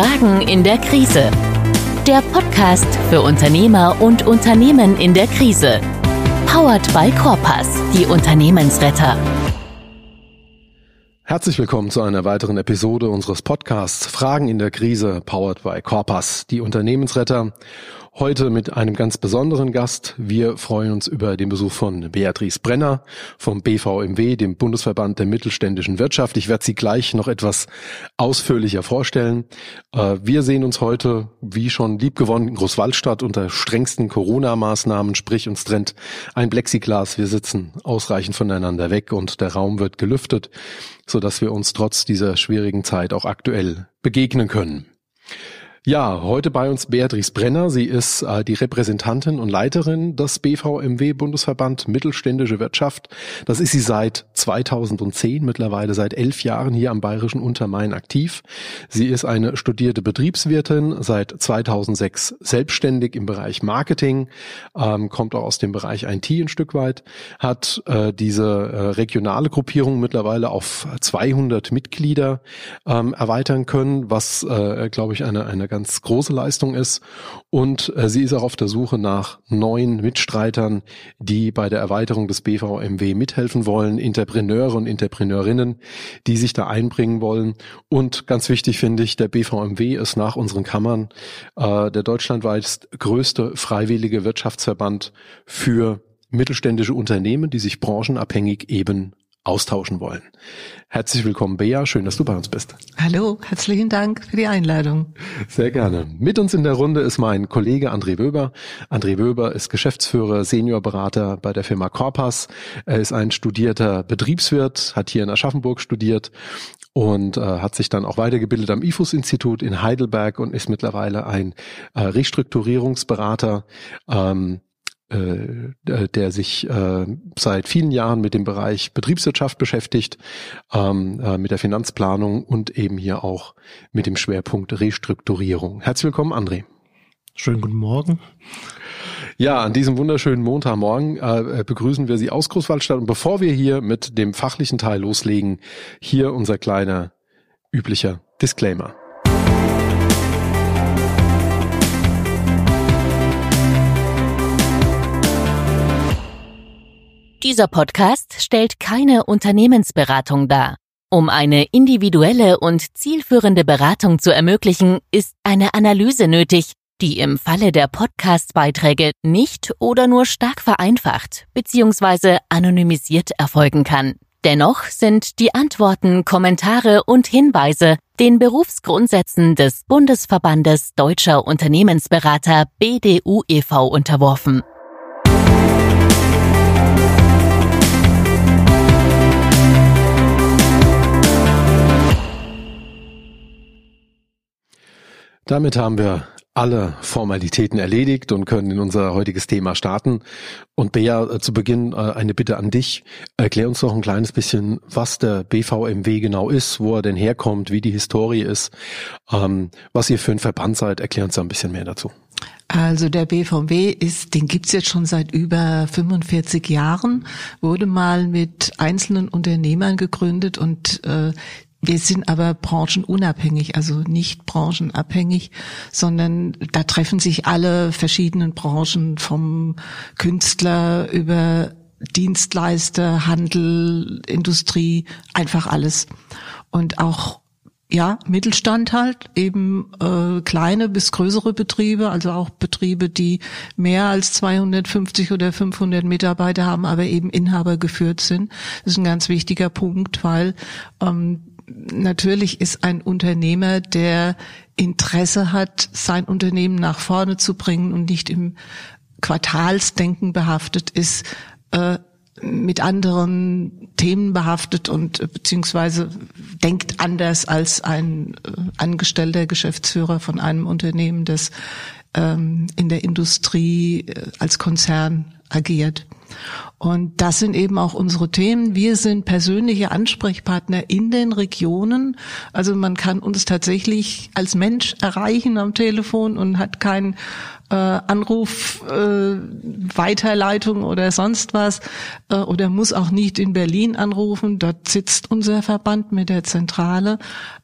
Fragen in der Krise. Der Podcast für Unternehmer und Unternehmen in der Krise. Powered by Corpus, die Unternehmensretter. Herzlich willkommen zu einer weiteren Episode unseres Podcasts Fragen in der Krise, powered by Corpus, die Unternehmensretter. Heute mit einem ganz besonderen Gast. Wir freuen uns über den Besuch von Beatrice Brenner vom BVMW, dem Bundesverband der mittelständischen Wirtschaft. Ich werde sie gleich noch etwas ausführlicher vorstellen. Äh, wir sehen uns heute, wie schon liebgewonnen, in Großwaldstadt unter strengsten Corona-Maßnahmen, sprich uns trennt ein Plexiglas. Wir sitzen ausreichend voneinander weg und der Raum wird gelüftet, sodass wir uns trotz dieser schwierigen Zeit auch aktuell begegnen können. Ja, heute bei uns Beatrice Brenner. Sie ist äh, die Repräsentantin und Leiterin des BVMW Bundesverband Mittelständische Wirtschaft. Das ist sie seit 2010, mittlerweile seit elf Jahren hier am Bayerischen Untermain aktiv. Sie ist eine studierte Betriebswirtin, seit 2006 selbstständig im Bereich Marketing, ähm, kommt auch aus dem Bereich IT ein Stück weit, hat äh, diese äh, regionale Gruppierung mittlerweile auf 200 Mitglieder ähm, erweitern können, was, äh, glaube ich, eine, eine ganz große Leistung ist. Und äh, sie ist auch auf der Suche nach neuen Mitstreitern, die bei der Erweiterung des BVMW mithelfen wollen, Interpreneure und Interpreneurinnen, die sich da einbringen wollen. Und ganz wichtig finde ich, der BVMW ist nach unseren Kammern äh, der deutschlandweit größte freiwillige Wirtschaftsverband für mittelständische Unternehmen, die sich branchenabhängig eben austauschen wollen. Herzlich willkommen, Bea. Schön, dass du bei uns bist. Hallo, herzlichen Dank für die Einladung. Sehr gerne. Mit uns in der Runde ist mein Kollege André Wöber. André Wöber ist Geschäftsführer, Seniorberater bei der Firma Corpus. Er ist ein studierter Betriebswirt, hat hier in Aschaffenburg studiert und äh, hat sich dann auch weitergebildet am IFUS-Institut in Heidelberg und ist mittlerweile ein äh, Restrukturierungsberater. Ähm, äh, der sich äh, seit vielen Jahren mit dem Bereich Betriebswirtschaft beschäftigt, ähm, äh, mit der Finanzplanung und eben hier auch mit dem Schwerpunkt Restrukturierung. Herzlich willkommen, André. Schönen guten Morgen. Ja, an diesem wunderschönen Montagmorgen äh, begrüßen wir Sie aus Großwaldstadt. Und bevor wir hier mit dem fachlichen Teil loslegen, hier unser kleiner üblicher Disclaimer. Dieser Podcast stellt keine Unternehmensberatung dar. Um eine individuelle und zielführende Beratung zu ermöglichen, ist eine Analyse nötig, die im Falle der Podcast-Beiträge nicht oder nur stark vereinfacht bzw. anonymisiert erfolgen kann. Dennoch sind die Antworten, Kommentare und Hinweise den Berufsgrundsätzen des Bundesverbandes Deutscher Unternehmensberater BDU e.V. unterworfen. Damit haben wir alle Formalitäten erledigt und können in unser heutiges Thema starten. Und Bea, äh, zu Beginn äh, eine Bitte an dich. Erklär uns doch ein kleines bisschen, was der BVMW genau ist, wo er denn herkommt, wie die Historie ist, ähm, was ihr für ein Verband seid. Erklär uns da ein bisschen mehr dazu. Also der BVMW ist, den gibt's jetzt schon seit über 45 Jahren, wurde mal mit einzelnen Unternehmern gegründet und äh, wir sind aber branchenunabhängig, also nicht branchenabhängig, sondern da treffen sich alle verschiedenen Branchen vom Künstler über Dienstleister, Handel, Industrie, einfach alles. Und auch ja, Mittelstand halt, eben äh, kleine bis größere Betriebe, also auch Betriebe, die mehr als 250 oder 500 Mitarbeiter haben, aber eben Inhaber geführt sind. Das ist ein ganz wichtiger Punkt, weil ähm, natürlich ist ein Unternehmer, der Interesse hat, sein Unternehmen nach vorne zu bringen und nicht im Quartalsdenken behaftet ist, äh, mit anderen Themen behaftet und äh, beziehungsweise denkt anders als ein äh, angestellter Geschäftsführer von einem Unternehmen, das ähm, in der Industrie äh, als Konzern agiert. Und das sind eben auch unsere Themen. Wir sind persönliche Ansprechpartner in den Regionen. Also man kann uns tatsächlich als Mensch erreichen am Telefon und hat kein äh, Anruf, äh, Weiterleitung oder sonst was äh, oder muss auch nicht in Berlin anrufen. Dort sitzt unser Verband mit der Zentrale.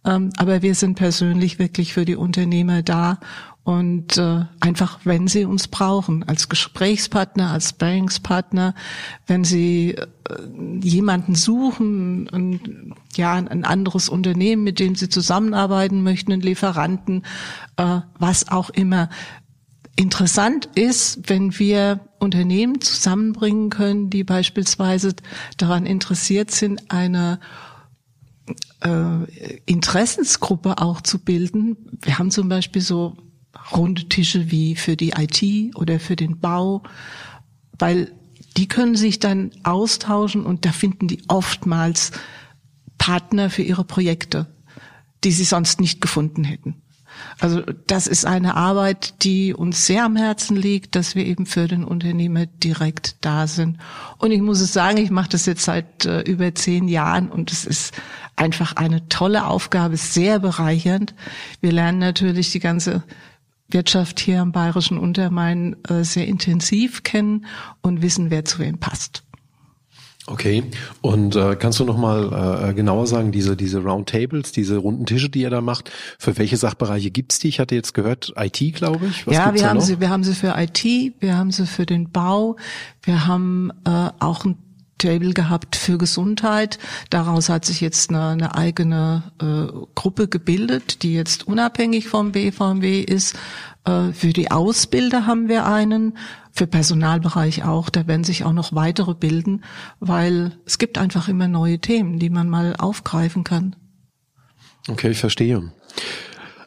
Ähm, aber wir sind persönlich wirklich für die Unternehmer da und äh, einfach, wenn Sie uns brauchen, als Gesprächspartner, als Sparringspartner, wenn Sie äh, jemanden suchen, ein, ja, ein anderes Unternehmen, mit dem Sie zusammenarbeiten möchten, einen Lieferanten, äh, was auch immer. Interessant ist, wenn wir Unternehmen zusammenbringen können, die beispielsweise daran interessiert sind, eine äh, Interessensgruppe auch zu bilden. Wir haben zum Beispiel so runde Tische wie für die IT oder für den Bau, weil die können sich dann austauschen und da finden die oftmals Partner für ihre Projekte, die sie sonst nicht gefunden hätten. Also das ist eine Arbeit, die uns sehr am Herzen liegt, dass wir eben für den Unternehmer direkt da sind. Und ich muss es sagen, ich mache das jetzt seit äh, über zehn Jahren und es ist einfach eine tolle Aufgabe, sehr bereichernd. Wir lernen natürlich die ganze Wirtschaft hier am Bayerischen Untermain äh, sehr intensiv kennen und wissen, wer zu wem passt. Okay, und äh, kannst du noch mal äh, genauer sagen, diese diese Roundtables, diese runden Tische, die ihr da macht, für welche Sachbereiche gibt's die? Ich hatte jetzt gehört IT, glaube ich. Was ja, wir haben noch? sie, wir haben sie für IT, wir haben sie für den Bau, wir haben äh, auch ein Table gehabt für Gesundheit. Daraus hat sich jetzt eine, eine eigene äh, Gruppe gebildet, die jetzt unabhängig vom BVMW ist. Äh, für die Ausbilder haben wir einen, für Personalbereich auch. Da werden sich auch noch weitere bilden, weil es gibt einfach immer neue Themen, die man mal aufgreifen kann. Okay, ich verstehe.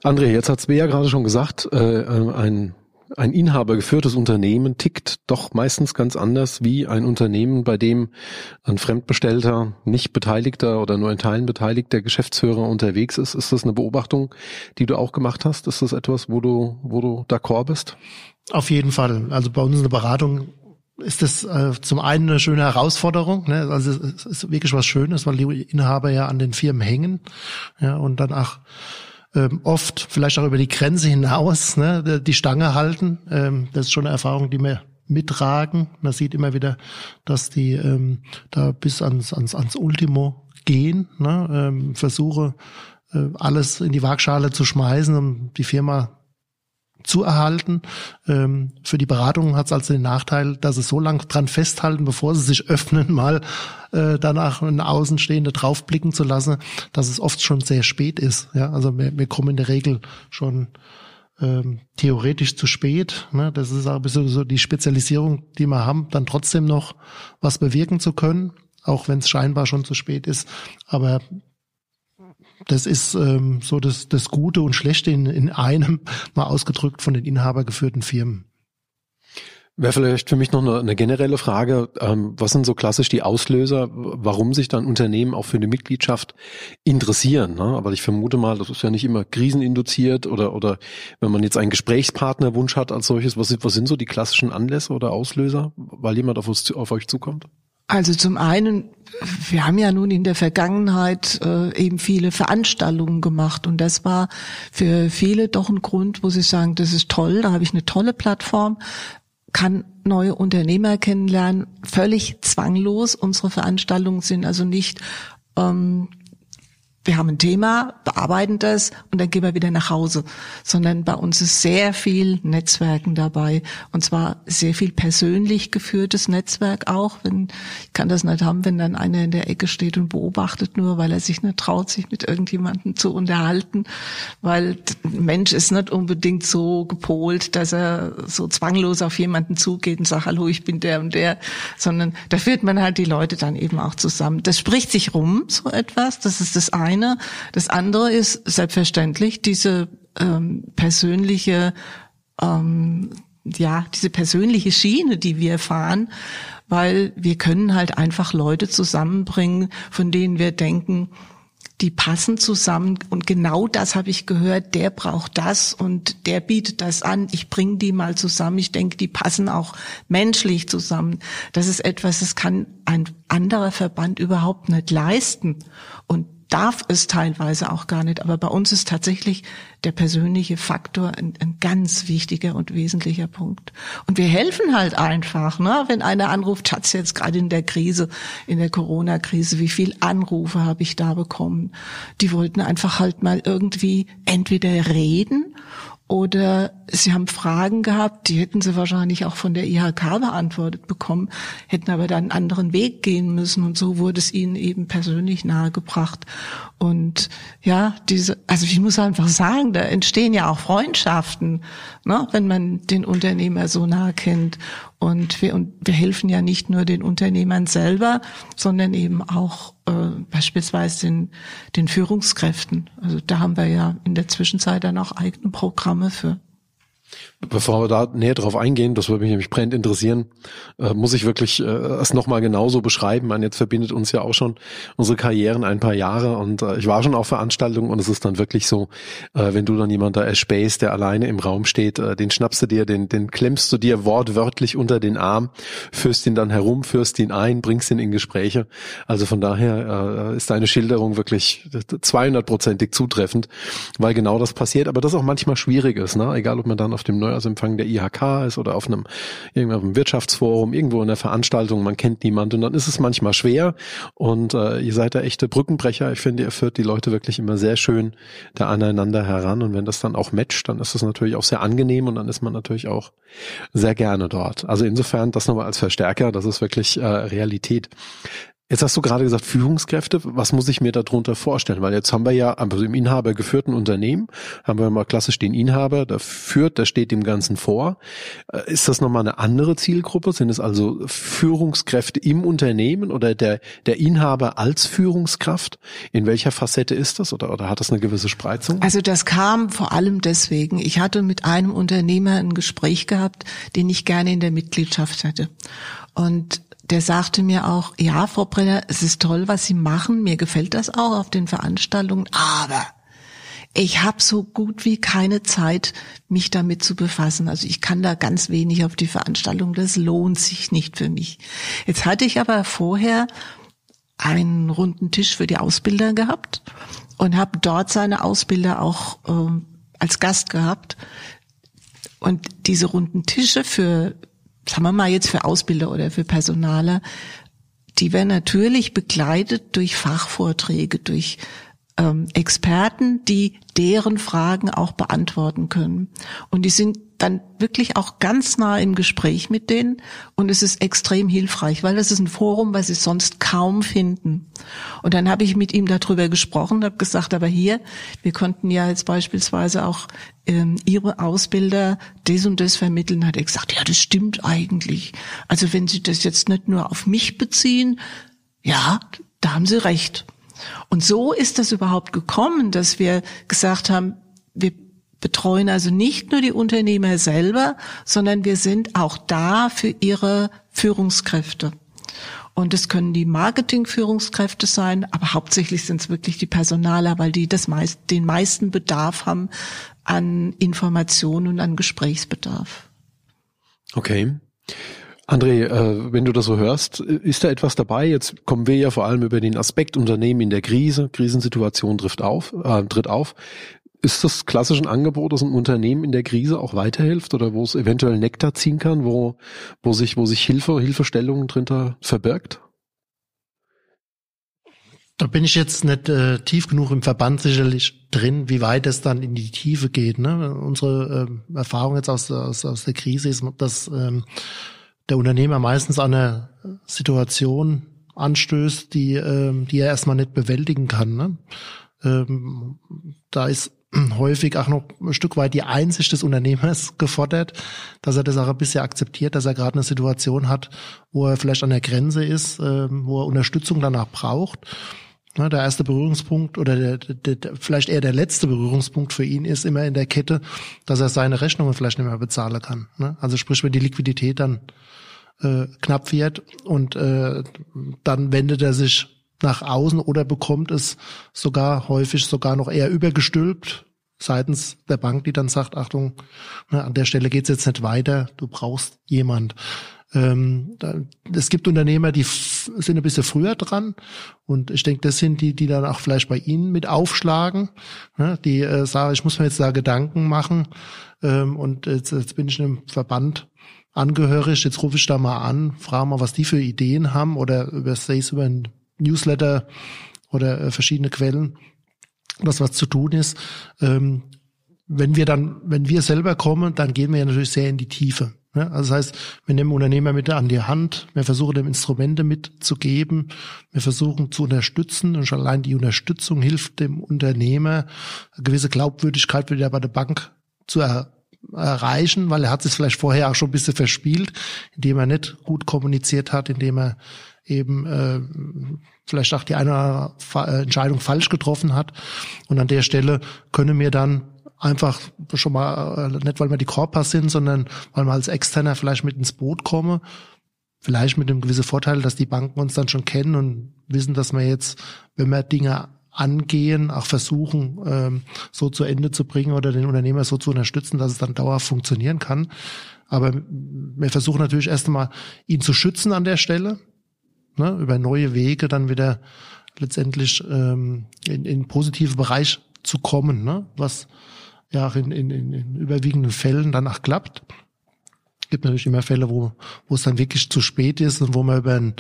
André, jetzt hat Svea gerade schon gesagt, äh, äh ein ein inhabergeführtes Unternehmen tickt doch meistens ganz anders wie ein Unternehmen, bei dem ein fremdbestellter, nicht beteiligter oder nur in Teilen beteiligter Geschäftsführer unterwegs ist. Ist das eine Beobachtung, die du auch gemacht hast? Ist das etwas, wo du, wo du d'accord bist? Auf jeden Fall. Also bei uns in der Beratung ist das äh, zum einen eine schöne Herausforderung. Ne? Also es ist wirklich was Schönes, weil die Inhaber ja an den Firmen hängen ja, und dann auch ähm, oft vielleicht auch über die Grenze hinaus ne, die Stange halten. Ähm, das ist schon eine Erfahrung, die wir mittragen. Man sieht immer wieder, dass die ähm, da bis ans, ans, ans Ultimo gehen, ne, ähm, versuche äh, alles in die Waagschale zu schmeißen, um die Firma zu erhalten. Ähm, für die Beratung hat es also den Nachteil, dass sie so lange dran festhalten, bevor sie sich öffnen, mal äh, danach einen Außenstehende draufblicken zu lassen, dass es oft schon sehr spät ist. Ja, also wir, wir kommen in der Regel schon ähm, theoretisch zu spät. Ne? Das ist aber so, so die Spezialisierung, die wir haben, dann trotzdem noch was bewirken zu können, auch wenn es scheinbar schon zu spät ist. Aber das ist ähm, so das, das Gute und Schlechte in, in einem, mal ausgedrückt von den inhabergeführten Firmen. Wäre vielleicht für mich noch eine, eine generelle Frage, ähm, was sind so klassisch die Auslöser, warum sich dann Unternehmen auch für eine Mitgliedschaft interessieren? Ne? Aber ich vermute mal, das ist ja nicht immer kriseninduziert oder, oder wenn man jetzt einen Gesprächspartnerwunsch hat als solches, was, was sind so die klassischen Anlässe oder Auslöser, weil jemand auf, uns, auf euch zukommt? Also zum einen, wir haben ja nun in der Vergangenheit äh, eben viele Veranstaltungen gemacht und das war für viele doch ein Grund, wo sie sagen, das ist toll, da habe ich eine tolle Plattform, kann neue Unternehmer kennenlernen, völlig zwanglos. Unsere Veranstaltungen sind also nicht ähm, wir haben ein Thema, bearbeiten das und dann gehen wir wieder nach Hause. Sondern bei uns ist sehr viel Netzwerken dabei. Und zwar sehr viel persönlich geführtes Netzwerk auch. Wenn, ich kann das nicht haben, wenn dann einer in der Ecke steht und beobachtet nur, weil er sich nicht traut, sich mit irgendjemandem zu unterhalten. Weil ein Mensch ist nicht unbedingt so gepolt, dass er so zwanglos auf jemanden zugeht und sagt, hallo, ich bin der und der. Sondern da führt man halt die Leute dann eben auch zusammen. Das spricht sich rum, so etwas. Das ist das eine eine. Das andere ist selbstverständlich diese ähm, persönliche, ähm, ja, diese persönliche Schiene, die wir fahren, weil wir können halt einfach Leute zusammenbringen, von denen wir denken, die passen zusammen. Und genau das habe ich gehört, der braucht das und der bietet das an, ich bringe die mal zusammen, ich denke, die passen auch menschlich zusammen. Das ist etwas, das kann ein anderer Verband überhaupt nicht leisten. Und darf es teilweise auch gar nicht. Aber bei uns ist tatsächlich der persönliche Faktor ein, ein, ganz wichtiger und wesentlicher Punkt. Und wir helfen halt einfach, ne? wenn einer anruft, Schatz, jetzt gerade in der Krise, in der Corona-Krise, wie viel Anrufe habe ich da bekommen? Die wollten einfach halt mal irgendwie entweder reden oder sie haben Fragen gehabt, die hätten sie wahrscheinlich auch von der IHK beantwortet bekommen, hätten aber dann einen anderen Weg gehen müssen und so wurde es ihnen eben persönlich nahegebracht. Und ja, diese, also ich muss einfach sagen, da entstehen ja auch Freundschaften, ne, wenn man den Unternehmer so nah kennt. Und wir, und wir helfen ja nicht nur den Unternehmern selber, sondern eben auch äh, beispielsweise den, den Führungskräften. Also da haben wir ja in der Zwischenzeit dann auch eigene Programme für. Bevor wir da näher drauf eingehen, das würde mich nämlich brennend interessieren, äh, muss ich wirklich äh, es nochmal genauso beschreiben. Man jetzt verbindet uns ja auch schon unsere Karrieren ein paar Jahre und äh, ich war schon auf Veranstaltungen und es ist dann wirklich so, äh, wenn du dann jemand da erspähst, der alleine im Raum steht, äh, den schnappst du dir, den, den klemmst du dir wortwörtlich unter den Arm, führst ihn dann herum, führst ihn ein, bringst ihn in Gespräche. Also von daher äh, ist deine Schilderung wirklich 200-prozentig zutreffend, weil genau das passiert, aber das auch manchmal schwierig ist, ne? egal ob man dann auf dem Neujahrsempfang der IHK ist oder auf einem irgendeinem Wirtschaftsforum, irgendwo in der Veranstaltung, man kennt niemand und dann ist es manchmal schwer und äh, ihr seid da echte Brückenbrecher. Ich finde, ihr führt die Leute wirklich immer sehr schön da aneinander heran und wenn das dann auch matcht, dann ist es natürlich auch sehr angenehm und dann ist man natürlich auch sehr gerne dort. Also insofern das nochmal als Verstärker, das ist wirklich äh, Realität. Jetzt hast du gerade gesagt, Führungskräfte. Was muss ich mir darunter vorstellen? Weil jetzt haben wir ja also im Inhaber geführten Unternehmen, haben wir mal klassisch den Inhaber, der führt, der steht dem Ganzen vor. Äh, ist das nochmal eine andere Zielgruppe? Sind es also Führungskräfte im Unternehmen oder der, der Inhaber als Führungskraft? In welcher Facette ist das oder, oder hat das eine gewisse Spreizung? Also das kam vor allem deswegen. Ich hatte mit einem Unternehmer ein Gespräch gehabt, den ich gerne in der Mitgliedschaft hätte. Und der sagte mir auch, ja, Frau Brenner, es ist toll, was Sie machen, mir gefällt das auch auf den Veranstaltungen, aber ich habe so gut wie keine Zeit, mich damit zu befassen. Also ich kann da ganz wenig auf die Veranstaltung, das lohnt sich nicht für mich. Jetzt hatte ich aber vorher einen runden Tisch für die Ausbilder gehabt und habe dort seine Ausbilder auch äh, als Gast gehabt. Und diese runden Tische für sagen wir mal jetzt für Ausbilder oder für Personaler, die werden natürlich begleitet durch Fachvorträge, durch ähm, Experten, die deren Fragen auch beantworten können. Und die sind dann wirklich auch ganz nah im Gespräch mit denen und es ist extrem hilfreich, weil das ist ein Forum, was sie sonst kaum finden. Und dann habe ich mit ihm darüber gesprochen, habe gesagt, aber hier, wir konnten ja jetzt beispielsweise auch ähm, Ihre Ausbilder das und das vermitteln, hat er gesagt, ja, das stimmt eigentlich. Also wenn Sie das jetzt nicht nur auf mich beziehen, ja, da haben Sie recht. Und so ist das überhaupt gekommen, dass wir gesagt haben, wir betreuen also nicht nur die Unternehmer selber, sondern wir sind auch da für ihre Führungskräfte. Und es können die Marketing-Führungskräfte sein, aber hauptsächlich sind es wirklich die Personaler, weil die das meist, den meisten Bedarf haben an Informationen und an Gesprächsbedarf. Okay. André, äh, wenn du das so hörst, ist da etwas dabei? Jetzt kommen wir ja vor allem über den Aspekt Unternehmen in der Krise. Krisensituation trifft auf, äh, tritt auf. Ist das klassisch ein Angebot, dass ein Unternehmen in der Krise auch weiterhilft oder wo es eventuell Nektar ziehen kann, wo, wo sich, wo sich Hilfe, Hilfestellungen drin verbirgt? Da bin ich jetzt nicht äh, tief genug im Verband sicherlich drin, wie weit es dann in die Tiefe geht. Ne? Unsere äh, Erfahrung jetzt aus, aus, aus der Krise ist, dass ähm, der Unternehmer meistens an eine Situation anstößt, die, ähm, die er erstmal nicht bewältigen kann. Ne? Ähm, da ist häufig auch noch ein Stück weit die Einsicht des Unternehmers gefordert, dass er das auch ein bisschen akzeptiert, dass er gerade eine Situation hat, wo er vielleicht an der Grenze ist, ähm, wo er Unterstützung danach braucht. Der erste Berührungspunkt oder der, der, der, vielleicht eher der letzte Berührungspunkt für ihn ist immer in der Kette, dass er seine Rechnungen vielleicht nicht mehr bezahlen kann. Ne? Also sprich, wenn die Liquidität dann äh, knapp wird und äh, dann wendet er sich nach außen oder bekommt es sogar häufig sogar noch eher übergestülpt seitens der Bank, die dann sagt, Achtung, ne, an der Stelle geht's jetzt nicht weiter, du brauchst jemand. Ähm, es gibt Unternehmer, die sind ein bisschen früher dran und ich denke, das sind die, die dann auch vielleicht bei Ihnen mit aufschlagen, ne? die äh, sagen, ich muss mir jetzt da Gedanken machen ähm, und jetzt, jetzt bin ich in einem Verband angehörig, jetzt rufe ich da mal an, frage mal, was die für Ideen haben oder über Stays über ein Newsletter oder äh, verschiedene Quellen, was was zu tun ist. Ähm, wenn wir dann, wenn wir selber kommen, dann gehen wir ja natürlich sehr in die Tiefe. Ne? Also das heißt, wir nehmen Unternehmer mit an die Hand, wir versuchen dem Instrumente mitzugeben, wir versuchen zu unterstützen und schon allein die Unterstützung hilft dem Unternehmer, eine gewisse Glaubwürdigkeit wieder bei der Bank zu er erreichen, weil er hat es vielleicht vorher auch schon ein bisschen verspielt, indem er nicht gut kommuniziert hat, indem er eben äh, vielleicht auch die eine Entscheidung falsch getroffen hat. Und an der Stelle können wir dann einfach schon mal, äh, nicht weil wir die Korpas sind, sondern weil wir als Externer vielleicht mit ins Boot kommen. Vielleicht mit dem gewissen Vorteil, dass die Banken uns dann schon kennen und wissen, dass wir jetzt, wenn wir Dinge angehen, auch versuchen, ähm, so zu Ende zu bringen oder den Unternehmer so zu unterstützen, dass es dann dauerhaft funktionieren kann. Aber wir versuchen natürlich erst einmal, ihn zu schützen an der Stelle, ne, über neue Wege dann wieder letztendlich ähm, in, in positive Bereich zu kommen, ne, was ja in, in, in überwiegenden Fällen danach klappt. Es gibt natürlich immer Fälle, wo, wo es dann wirklich zu spät ist und wo man über ein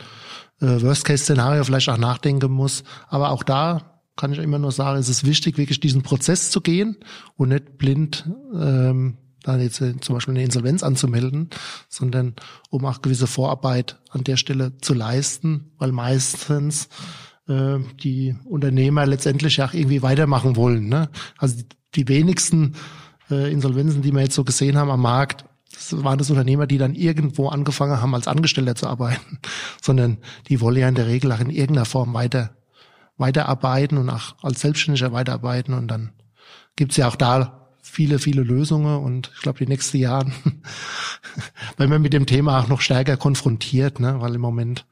äh, Worst-Case-Szenario vielleicht auch nachdenken muss. Aber auch da kann ich immer nur sagen, es ist wichtig, wirklich diesen Prozess zu gehen und nicht blind ähm, dann jetzt äh, zum Beispiel eine Insolvenz anzumelden, sondern um auch gewisse Vorarbeit an der Stelle zu leisten, weil meistens äh, die Unternehmer letztendlich auch irgendwie weitermachen wollen. Ne? Also die, die wenigsten äh, Insolvenzen, die wir jetzt so gesehen haben am Markt, das waren das Unternehmer, die dann irgendwo angefangen haben, als Angestellter zu arbeiten, sondern die wollen ja in der Regel auch in irgendeiner Form weiter weiterarbeiten und auch als Selbstständiger weiterarbeiten und dann gibt's ja auch da viele, viele Lösungen und ich glaube, die nächsten Jahren, wenn man mit dem Thema auch noch stärker konfrontiert, ne, weil im Moment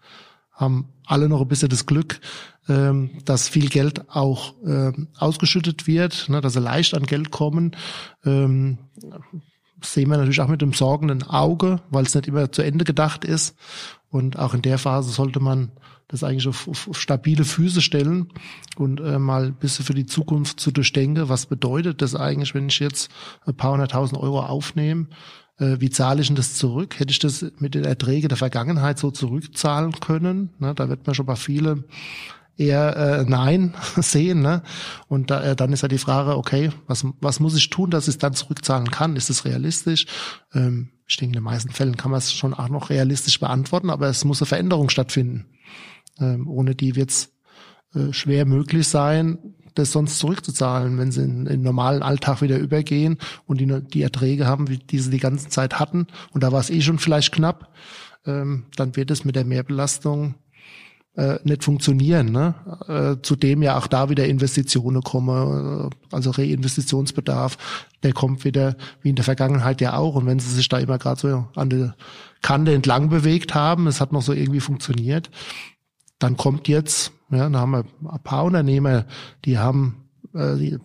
haben alle noch ein bisschen das Glück, ähm, dass viel Geld auch ähm, ausgeschüttet wird, ne, dass sie leicht an Geld kommen. Ähm, sehen wir natürlich auch mit dem sorgenden Auge, weil es nicht immer zu Ende gedacht ist. Und auch in der Phase sollte man das eigentlich auf, auf, stabile Füße stellen und äh, mal ein bisschen für die Zukunft zu durchdenken, was bedeutet das eigentlich, wenn ich jetzt ein paar hunderttausend Euro aufnehme, äh, wie zahle ich denn das zurück? Hätte ich das mit den Erträgen der Vergangenheit so zurückzahlen können? Ne, da wird man schon bei vielen eher äh, Nein sehen. Ne? Und da, äh, dann ist ja die Frage, okay, was, was muss ich tun, dass ich es dann zurückzahlen kann? Ist es realistisch? Ähm, ich denke, in den meisten Fällen kann man es schon auch noch realistisch beantworten, aber es muss eine Veränderung stattfinden. Ähm, ohne die wird es äh, schwer möglich sein, das sonst zurückzuzahlen, wenn sie in, in normalen Alltag wieder übergehen und die, die Erträge haben, wie die sie die ganze Zeit hatten. Und da war es eh schon vielleicht knapp. Ähm, dann wird es mit der Mehrbelastung äh, nicht funktionieren. Ne? Äh, zudem ja auch da wieder Investitionen kommen, äh, also Reinvestitionsbedarf, der kommt wieder wie in der Vergangenheit ja auch. Und wenn sie sich da immer gerade so an der Kante entlang bewegt haben, es hat noch so irgendwie funktioniert, dann kommt jetzt, ja, da haben wir ein paar Unternehmer, die haben äh,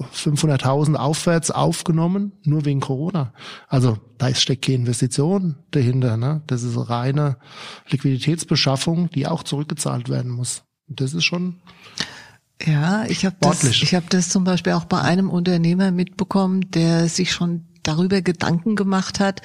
500.000 aufwärts aufgenommen, nur wegen Corona. Also da steckt keine Investition dahinter. Ne? Das ist reine Liquiditätsbeschaffung, die auch zurückgezahlt werden muss. Das ist schon ja, ich habe das, ich habe das zum Beispiel auch bei einem Unternehmer mitbekommen, der sich schon darüber Gedanken gemacht hat,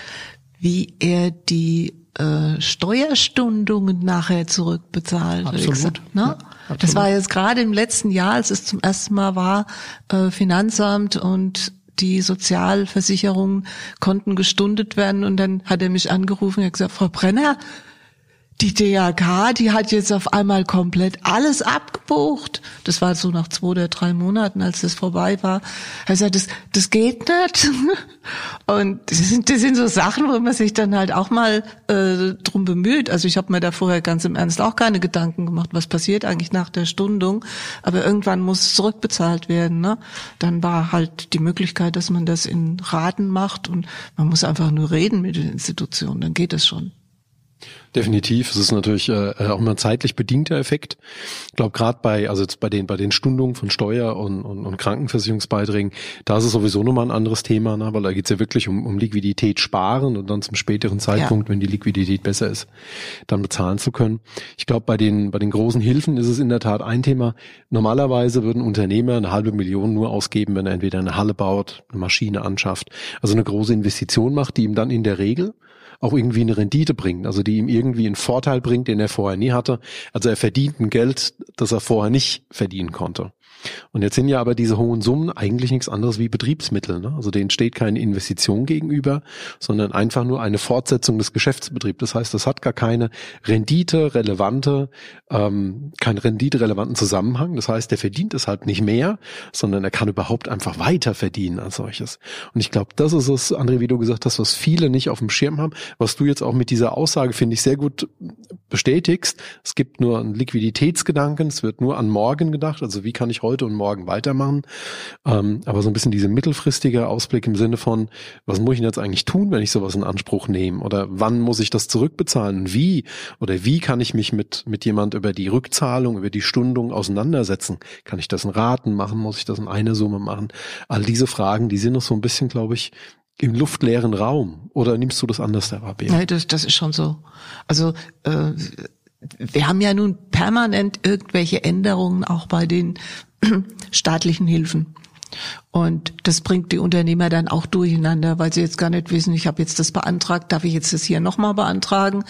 wie er die äh, Steuerstundungen nachher zurückbezahlt. Absolut. Ne? Ja, das war jetzt gerade im letzten Jahr, als es zum ersten Mal war, äh, Finanzamt und die Sozialversicherungen konnten gestundet werden. Und dann hat er mich angerufen und hat gesagt, Frau Brenner, die DAK, die hat jetzt auf einmal komplett alles abgebucht. Das war so nach zwei oder drei Monaten, als das vorbei war. Sagt, das, das geht nicht. Und das sind, das sind so Sachen, wo man sich dann halt auch mal äh, drum bemüht. Also ich habe mir da vorher ganz im Ernst auch keine Gedanken gemacht, was passiert eigentlich nach der Stundung. Aber irgendwann muss es zurückbezahlt werden. Ne? Dann war halt die Möglichkeit, dass man das in Raten macht und man muss einfach nur reden mit den Institutionen, dann geht es schon. Definitiv. Es ist natürlich äh, auch immer ein zeitlich bedingter Effekt. Ich glaube, gerade bei, also jetzt bei den, bei den Stundungen von Steuer- und, und, und Krankenversicherungsbeiträgen, da ist es sowieso nochmal ein anderes Thema, ne? weil da geht es ja wirklich um, um Liquidität sparen und dann zum späteren Zeitpunkt, ja. wenn die Liquidität besser ist, dann bezahlen zu können. Ich glaube, bei den, bei den großen Hilfen ist es in der Tat ein Thema. Normalerweise würden Unternehmer eine halbe Million nur ausgeben, wenn er entweder eine Halle baut, eine Maschine anschafft, also eine große Investition macht, die ihm dann in der Regel auch irgendwie eine Rendite bringt, also die ihm irgendwie einen Vorteil bringt, den er vorher nie hatte. Also er verdient ein Geld, das er vorher nicht verdienen konnte. Und jetzt sind ja aber diese hohen Summen eigentlich nichts anderes wie Betriebsmittel. Ne? Also denen steht keine Investition gegenüber, sondern einfach nur eine Fortsetzung des Geschäftsbetriebs. Das heißt, das hat gar keine Rendite relevante, ähm, keinen rendite-relevanten Zusammenhang. Das heißt, der verdient es halt nicht mehr, sondern er kann überhaupt einfach weiter verdienen als solches. Und ich glaube, das ist es, André, wie du gesagt hast, was viele nicht auf dem Schirm haben, was du jetzt auch mit dieser Aussage, finde ich, sehr gut bestätigst. Es gibt nur einen Liquiditätsgedanken, es wird nur an morgen gedacht. Also wie kann ich heute heute und morgen weitermachen. Ähm, aber so ein bisschen diese mittelfristige Ausblick im Sinne von, was muss ich denn jetzt eigentlich tun, wenn ich sowas in Anspruch nehme? Oder wann muss ich das zurückbezahlen? Wie? Oder wie kann ich mich mit, mit jemand über die Rückzahlung, über die Stundung auseinandersetzen? Kann ich das in Raten machen? Muss ich das in eine Summe machen? All diese Fragen, die sind noch so ein bisschen, glaube ich, im luftleeren Raum. Oder nimmst du das anders, Herr Rabea? Nein, das, das ist schon so. Also äh, wir haben ja nun permanent irgendwelche Änderungen auch bei den staatlichen Hilfen. Und das bringt die Unternehmer dann auch durcheinander, weil sie jetzt gar nicht wissen, ich habe jetzt das beantragt, darf ich jetzt das hier nochmal beantragen?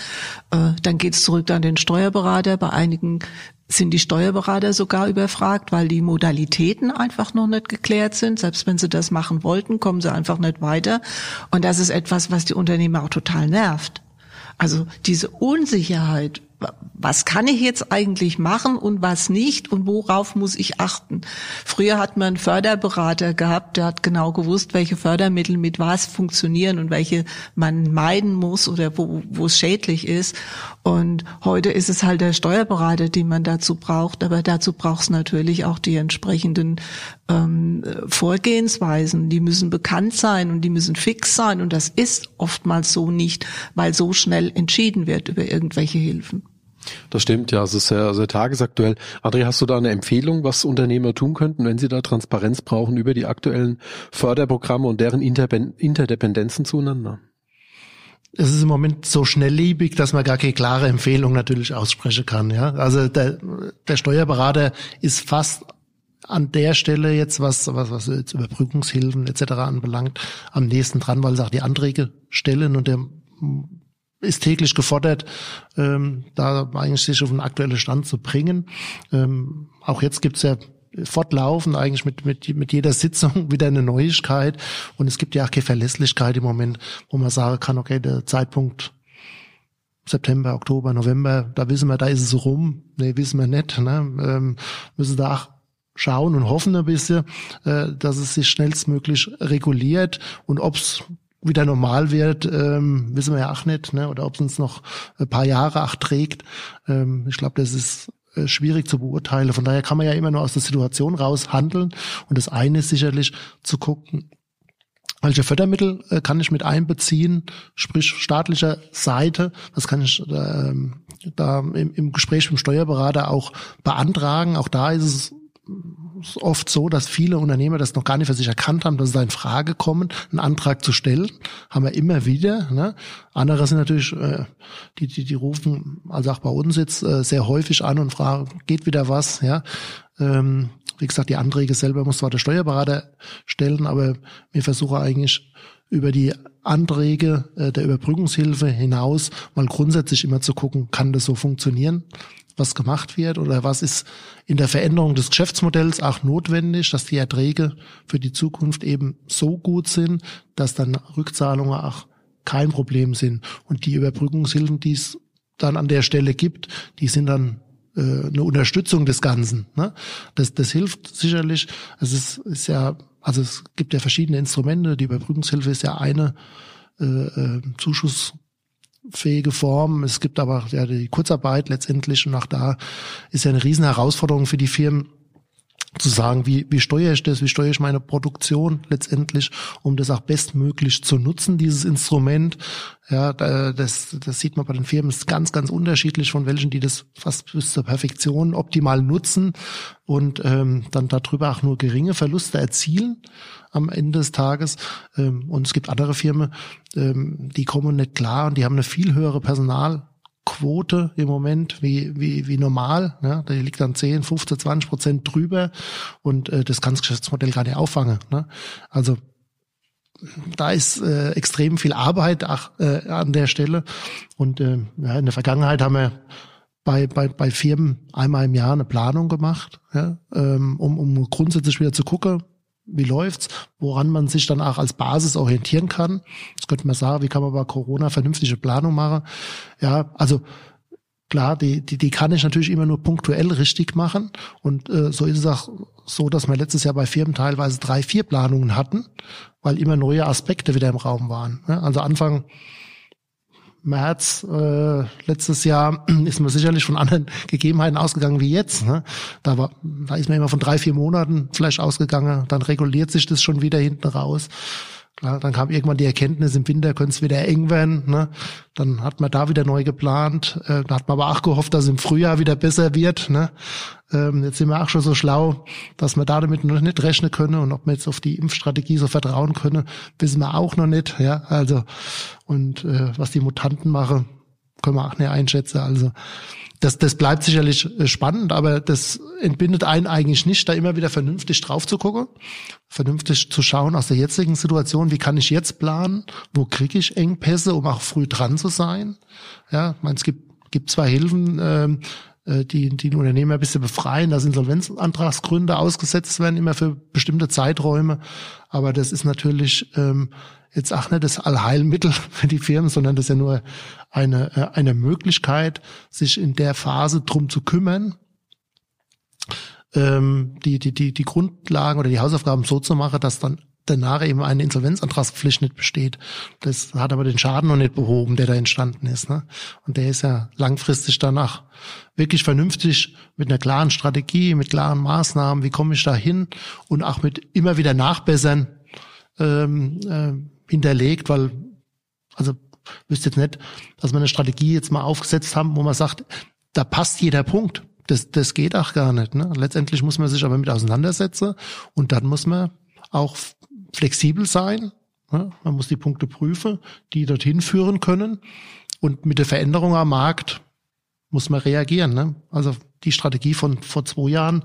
Äh, dann geht's zurück an den Steuerberater. Bei einigen sind die Steuerberater sogar überfragt, weil die Modalitäten einfach noch nicht geklärt sind. Selbst wenn sie das machen wollten, kommen sie einfach nicht weiter. Und das ist etwas, was die Unternehmer auch total nervt. Also diese Unsicherheit, was kann ich jetzt eigentlich machen und was nicht und worauf muss ich achten. Früher hat man einen Förderberater gehabt, der hat genau gewusst, welche Fördermittel mit was funktionieren und welche man meiden muss oder wo, wo es schädlich ist. Und heute ist es halt der Steuerberater, den man dazu braucht, aber dazu braucht es natürlich auch die entsprechenden ähm, Vorgehensweisen. Die müssen bekannt sein und die müssen fix sein und das ist oftmals so nicht, weil so schnell entschieden wird über irgendwelche Hilfen. Das stimmt, ja, es ist sehr, sehr tagesaktuell. Adri, hast du da eine Empfehlung, was Unternehmer tun könnten, wenn sie da Transparenz brauchen über die aktuellen Förderprogramme und deren Interdependenzen zueinander? es ist im Moment so schnelllebig, dass man gar keine klare Empfehlung natürlich aussprechen kann. Ja, also der, der Steuerberater ist fast an der Stelle jetzt, was, was, was jetzt Überbrückungshilfen etc. anbelangt, am nächsten dran, weil sie auch die Anträge stellen und der ist täglich gefordert, ähm, da eigentlich sich auf einen aktuellen Stand zu bringen. Ähm, auch jetzt gibt's ja fortlaufend eigentlich mit, mit, mit jeder Sitzung wieder eine Neuigkeit. Und es gibt ja auch keine Verlässlichkeit im Moment, wo man sagen kann, okay, der Zeitpunkt September, Oktober, November, da wissen wir, da ist es rum. Nee, wissen wir nicht. Ne? Ähm, müssen da auch schauen und hoffen ein bisschen, äh, dass es sich schnellstmöglich reguliert und ob es wieder normal wird, ähm, wissen wir ja auch nicht, ne? oder ob es uns noch ein paar Jahre auch trägt. Ähm, ich glaube, das ist äh, schwierig zu beurteilen. Von daher kann man ja immer nur aus der Situation raus handeln. Und das eine ist sicherlich zu gucken, welche Fördermittel äh, kann ich mit einbeziehen, sprich staatlicher Seite, das kann ich äh, da im, im Gespräch mit dem Steuerberater auch beantragen. Auch da ist es oft so, dass viele Unternehmer das noch gar nicht für sich erkannt haben, dass es da in Frage kommt, einen Antrag zu stellen. Haben wir immer wieder. Ne? Andere sind natürlich, äh, die, die, die rufen, also auch bei uns jetzt, äh, sehr häufig an und fragen, geht wieder was? Ja. Ähm, wie gesagt, die Anträge selber muss zwar der Steuerberater stellen, aber wir versuchen eigentlich über die Anträge äh, der Überbrückungshilfe hinaus mal grundsätzlich immer zu gucken, kann das so funktionieren? Was gemacht wird oder was ist in der Veränderung des Geschäftsmodells auch notwendig, dass die Erträge für die Zukunft eben so gut sind, dass dann Rückzahlungen auch kein Problem sind. Und die Überbrückungshilfen, die es dann an der Stelle gibt, die sind dann äh, eine Unterstützung des Ganzen. Ne? Das, das hilft sicherlich. Es ist, ist ja, also es gibt ja verschiedene Instrumente. Die Überbrückungshilfe ist ja eine äh, äh Zuschuss fähige Form. Es gibt aber ja die Kurzarbeit letztendlich und auch da ist ja eine riesen Herausforderung für die Firmen, zu sagen, wie, wie steuere ich das, wie steuere ich meine Produktion letztendlich, um das auch bestmöglich zu nutzen, dieses Instrument. Ja, das, das sieht man bei den Firmen, ist ganz, ganz unterschiedlich von welchen, die das fast bis zur Perfektion optimal nutzen und ähm, dann darüber auch nur geringe Verluste erzielen am Ende des Tages. Ähm, und es gibt andere Firmen, ähm, die kommen nicht klar und die haben eine viel höhere Personal Quote im Moment wie, wie, wie normal. Ne? Da liegt dann 10, 15, 20 Prozent drüber und äh, das kann das Geschäftsmodell gar nicht auffangen. Ne? Also da ist äh, extrem viel Arbeit ach, äh, an der Stelle. Und äh, ja, in der Vergangenheit haben wir bei, bei, bei Firmen einmal im Jahr eine Planung gemacht, ja, ähm, um, um grundsätzlich wieder zu gucken, wie läuft's, woran man sich dann auch als Basis orientieren kann. Das könnte man sagen, wie kann man bei Corona vernünftige Planung machen. Ja, also klar, die, die, die kann ich natürlich immer nur punktuell richtig machen. Und äh, so ist es auch so, dass wir letztes Jahr bei Firmen teilweise drei, vier Planungen hatten, weil immer neue Aspekte wieder im Raum waren. Ja, also Anfang März äh, letztes Jahr ist man sicherlich von anderen Gegebenheiten ausgegangen wie jetzt. Ne? Da, war, da ist man immer von drei, vier Monaten vielleicht ausgegangen. Dann reguliert sich das schon wieder hinten raus. Klar, dann kam irgendwann die Erkenntnis, im Winter könnte es wieder eng werden. Ne? Dann hat man da wieder neu geplant. Äh, da hat man aber auch gehofft, dass es im Frühjahr wieder besser wird. Ne? Ähm, jetzt sind wir auch schon so schlau, dass wir da damit noch nicht rechnen können. Und ob wir jetzt auf die Impfstrategie so vertrauen können, wissen wir auch noch nicht. Ja, also und äh, was die Mutanten machen, können wir auch nicht einschätzen. Also das, das bleibt sicherlich äh, spannend, aber das entbindet einen eigentlich nicht, da immer wieder vernünftig drauf zu gucken, vernünftig zu schauen aus der jetzigen Situation, wie kann ich jetzt planen, wo kriege ich Engpässe, um auch früh dran zu sein. Ja, ich meine, es gibt, gibt zwei Hilfen, ähm, äh, die, die den Unternehmer ein bisschen befreien, dass Insolvenzantragsgründe ausgesetzt werden, immer für bestimmte Zeiträume. Aber das ist natürlich ähm, jetzt auch nicht das Allheilmittel für die Firmen, sondern das ist ja nur eine, äh, eine Möglichkeit, sich in der Phase drum zu kümmern, ähm, die, die, die, die Grundlagen oder die Hausaufgaben so zu machen, dass dann danach eben eine Insolvenzantragspflicht nicht besteht. Das hat aber den Schaden noch nicht behoben, der da entstanden ist. Ne? Und der ist ja langfristig danach wirklich vernünftig mit einer klaren Strategie, mit klaren Maßnahmen, wie komme ich da hin und auch mit immer wieder Nachbessern ähm, äh, hinterlegt, weil, also wüsste jetzt nicht, dass wir eine Strategie jetzt mal aufgesetzt haben, wo man sagt, da passt jeder Punkt. Das, das geht auch gar nicht. Ne? Letztendlich muss man sich aber mit auseinandersetzen und dann muss man auch flexibel sein. Ne? Man muss die Punkte prüfen, die dorthin führen können. Und mit der Veränderung am Markt muss man reagieren. Ne? Also die Strategie von vor zwei Jahren,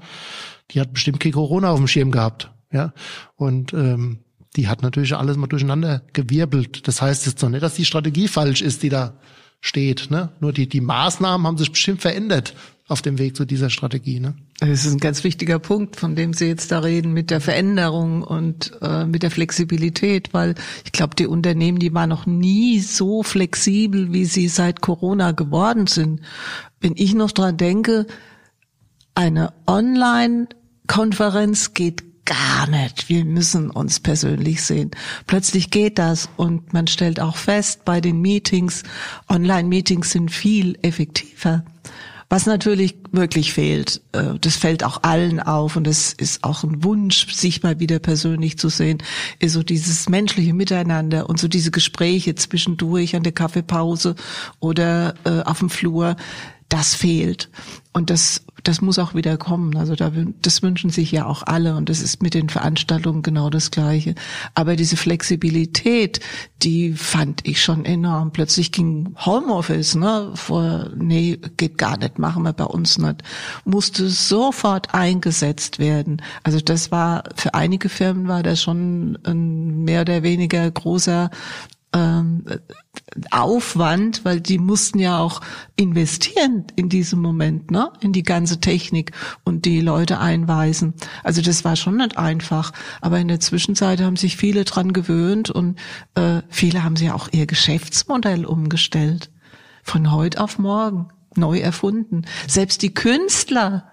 die hat bestimmt kein Corona auf dem Schirm gehabt. Ja, und ähm, die hat natürlich alles mal durcheinander gewirbelt. Das heißt jetzt noch nicht, dass die Strategie falsch ist, die da steht. Ne? Nur die, die Maßnahmen haben sich bestimmt verändert auf dem Weg zu dieser Strategie. Ne? Das ist ein ganz wichtiger Punkt, von dem Sie jetzt da reden, mit der Veränderung und äh, mit der Flexibilität, weil ich glaube, die Unternehmen, die waren noch nie so flexibel, wie sie seit Corona geworden sind. Wenn ich noch dran denke, eine Online-Konferenz geht gar nicht. Wir müssen uns persönlich sehen. Plötzlich geht das und man stellt auch fest, bei den Meetings, Online-Meetings sind viel effektiver. Was natürlich wirklich fehlt, äh, das fällt auch allen auf und es ist auch ein Wunsch, sich mal wieder persönlich zu sehen, ist so dieses menschliche Miteinander und so diese Gespräche zwischendurch an der Kaffeepause oder äh, auf dem Flur das fehlt. Und das, das muss auch wieder kommen. Also da, das wünschen sich ja auch alle und das ist mit den Veranstaltungen genau das Gleiche. Aber diese Flexibilität, die fand ich schon enorm. Plötzlich ging Homeoffice, ne, vor, nee, geht gar nicht, machen wir bei uns nicht, musste sofort eingesetzt werden. Also das war, für einige Firmen war das schon ein mehr oder weniger großer ähm, Aufwand, weil die mussten ja auch investieren in diesem Moment, ne, in die ganze Technik und die Leute einweisen. Also das war schon nicht einfach, aber in der Zwischenzeit haben sich viele dran gewöhnt und äh, viele haben sich auch ihr Geschäftsmodell umgestellt von heute auf morgen neu erfunden. Selbst die Künstler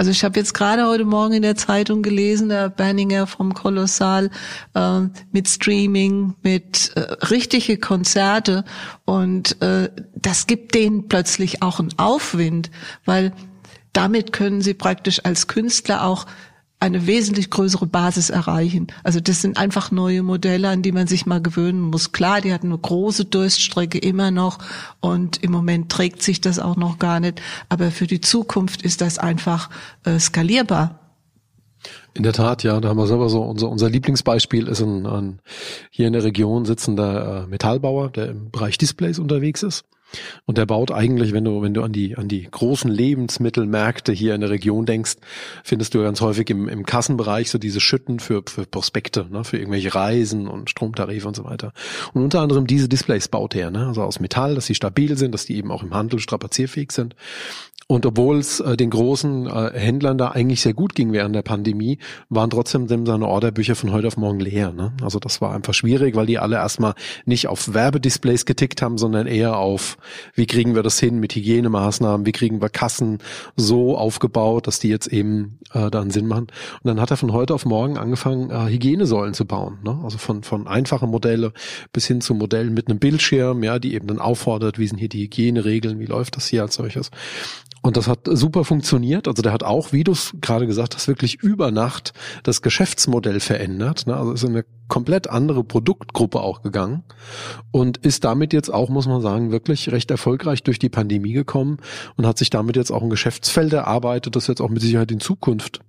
also ich habe jetzt gerade heute Morgen in der Zeitung gelesen, der Berninger vom Kolossal äh, mit Streaming, mit äh, richtige Konzerte. Und äh, das gibt denen plötzlich auch einen Aufwind, weil damit können sie praktisch als Künstler auch eine wesentlich größere Basis erreichen. Also das sind einfach neue Modelle, an die man sich mal gewöhnen muss. Klar, die hatten eine große Durststrecke immer noch und im Moment trägt sich das auch noch gar nicht. Aber für die Zukunft ist das einfach äh, skalierbar. In der Tat, ja, da haben wir selber so, unser, unser Lieblingsbeispiel ist ein, ein hier in der Region sitzender äh, Metallbauer, der im Bereich Displays unterwegs ist. Und der baut eigentlich, wenn du, wenn du an die, an die großen Lebensmittelmärkte hier in der Region denkst, findest du ganz häufig im, im Kassenbereich so diese Schütten für, für Prospekte, ne, für irgendwelche Reisen und Stromtarife und so weiter. Und unter anderem diese Displays baut er, ne, also aus Metall, dass sie stabil sind, dass die eben auch im Handel strapazierfähig sind. Und obwohl es äh, den großen äh, Händlern da eigentlich sehr gut ging während der Pandemie, waren trotzdem seine Orderbücher von heute auf morgen leer. Ne? Also das war einfach schwierig, weil die alle erstmal nicht auf Werbedisplays getickt haben, sondern eher auf, wie kriegen wir das hin mit Hygienemaßnahmen, wie kriegen wir Kassen so aufgebaut, dass die jetzt eben äh, dann Sinn machen. Und dann hat er von heute auf morgen angefangen, äh, Hygienesäulen zu bauen. Ne? Also von, von einfachen Modelle bis hin zu Modellen mit einem Bildschirm, ja, die eben dann auffordert, wie sind hier die Hygieneregeln, wie läuft das hier als solches. Und das hat super funktioniert. Also der hat auch, wie du es gerade gesagt hast, wirklich über Nacht das Geschäftsmodell verändert. Ne? Also ist in eine komplett andere Produktgruppe auch gegangen und ist damit jetzt auch, muss man sagen, wirklich recht erfolgreich durch die Pandemie gekommen und hat sich damit jetzt auch ein Geschäftsfeld erarbeitet, das jetzt auch mit Sicherheit in Zukunft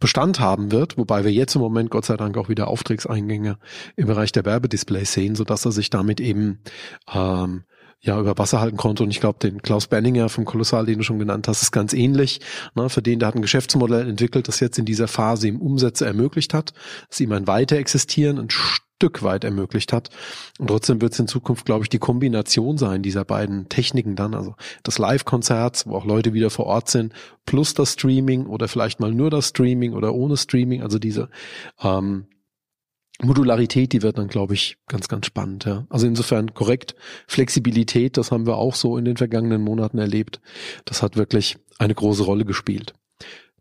Bestand haben wird, wobei wir jetzt im Moment Gott sei Dank auch wieder Auftragseingänge im Bereich der Werbedisplays sehen, so dass er sich damit eben ähm, ja über Wasser halten konnte. Und ich glaube, den Klaus Benninger vom Kolossal, den du schon genannt hast, ist ganz ähnlich. Ne, für den, der hat ein Geschäftsmodell entwickelt, das jetzt in dieser Phase ihm Umsätze ermöglicht hat, dass ihm ein weiter existieren, ein Stück weit ermöglicht hat. Und trotzdem wird es in Zukunft, glaube ich, die Kombination sein dieser beiden Techniken dann, also das Live-Konzert, wo auch Leute wieder vor Ort sind, plus das Streaming oder vielleicht mal nur das Streaming oder ohne Streaming, also diese ähm, Modularität, die wird dann, glaube ich, ganz, ganz spannend. Ja. Also insofern korrekt. Flexibilität, das haben wir auch so in den vergangenen Monaten erlebt. Das hat wirklich eine große Rolle gespielt.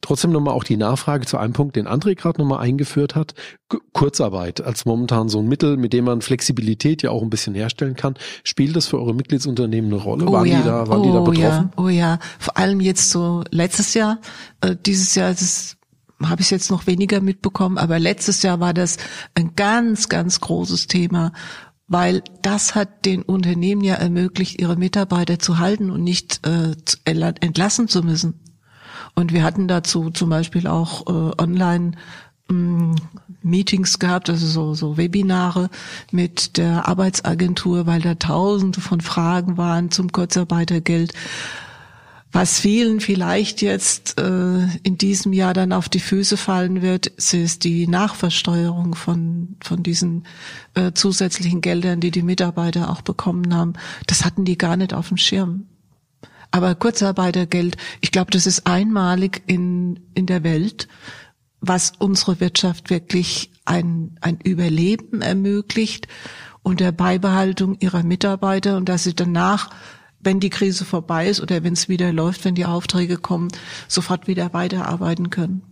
Trotzdem nochmal auch die Nachfrage zu einem Punkt, den André gerade nochmal eingeführt hat. Kurzarbeit als momentan so ein Mittel, mit dem man Flexibilität ja auch ein bisschen herstellen kann. Spielt das für eure Mitgliedsunternehmen eine Rolle? Oh waren ja. die da, waren oh die da betroffen? Ja. Oh ja, vor allem jetzt so letztes Jahr, äh, dieses Jahr ist es habe ich jetzt noch weniger mitbekommen, aber letztes Jahr war das ein ganz, ganz großes Thema, weil das hat den Unternehmen ja ermöglicht, ihre Mitarbeiter zu halten und nicht äh, entlassen zu müssen. Und wir hatten dazu zum Beispiel auch äh, online mm, Meetings gehabt, also so, so Webinare mit der Arbeitsagentur, weil da tausende von Fragen waren zum Kurzarbeitergeld was vielen vielleicht jetzt äh, in diesem Jahr dann auf die Füße fallen wird, ist die Nachversteuerung von, von diesen äh, zusätzlichen Geldern, die die Mitarbeiter auch bekommen haben. Das hatten die gar nicht auf dem Schirm. Aber Kurzarbeitergeld, ich glaube, das ist einmalig in, in der Welt, was unsere Wirtschaft wirklich ein, ein Überleben ermöglicht und der Beibehaltung ihrer Mitarbeiter und dass sie danach wenn die Krise vorbei ist oder wenn es wieder läuft, wenn die Aufträge kommen, sofort wieder weiterarbeiten können.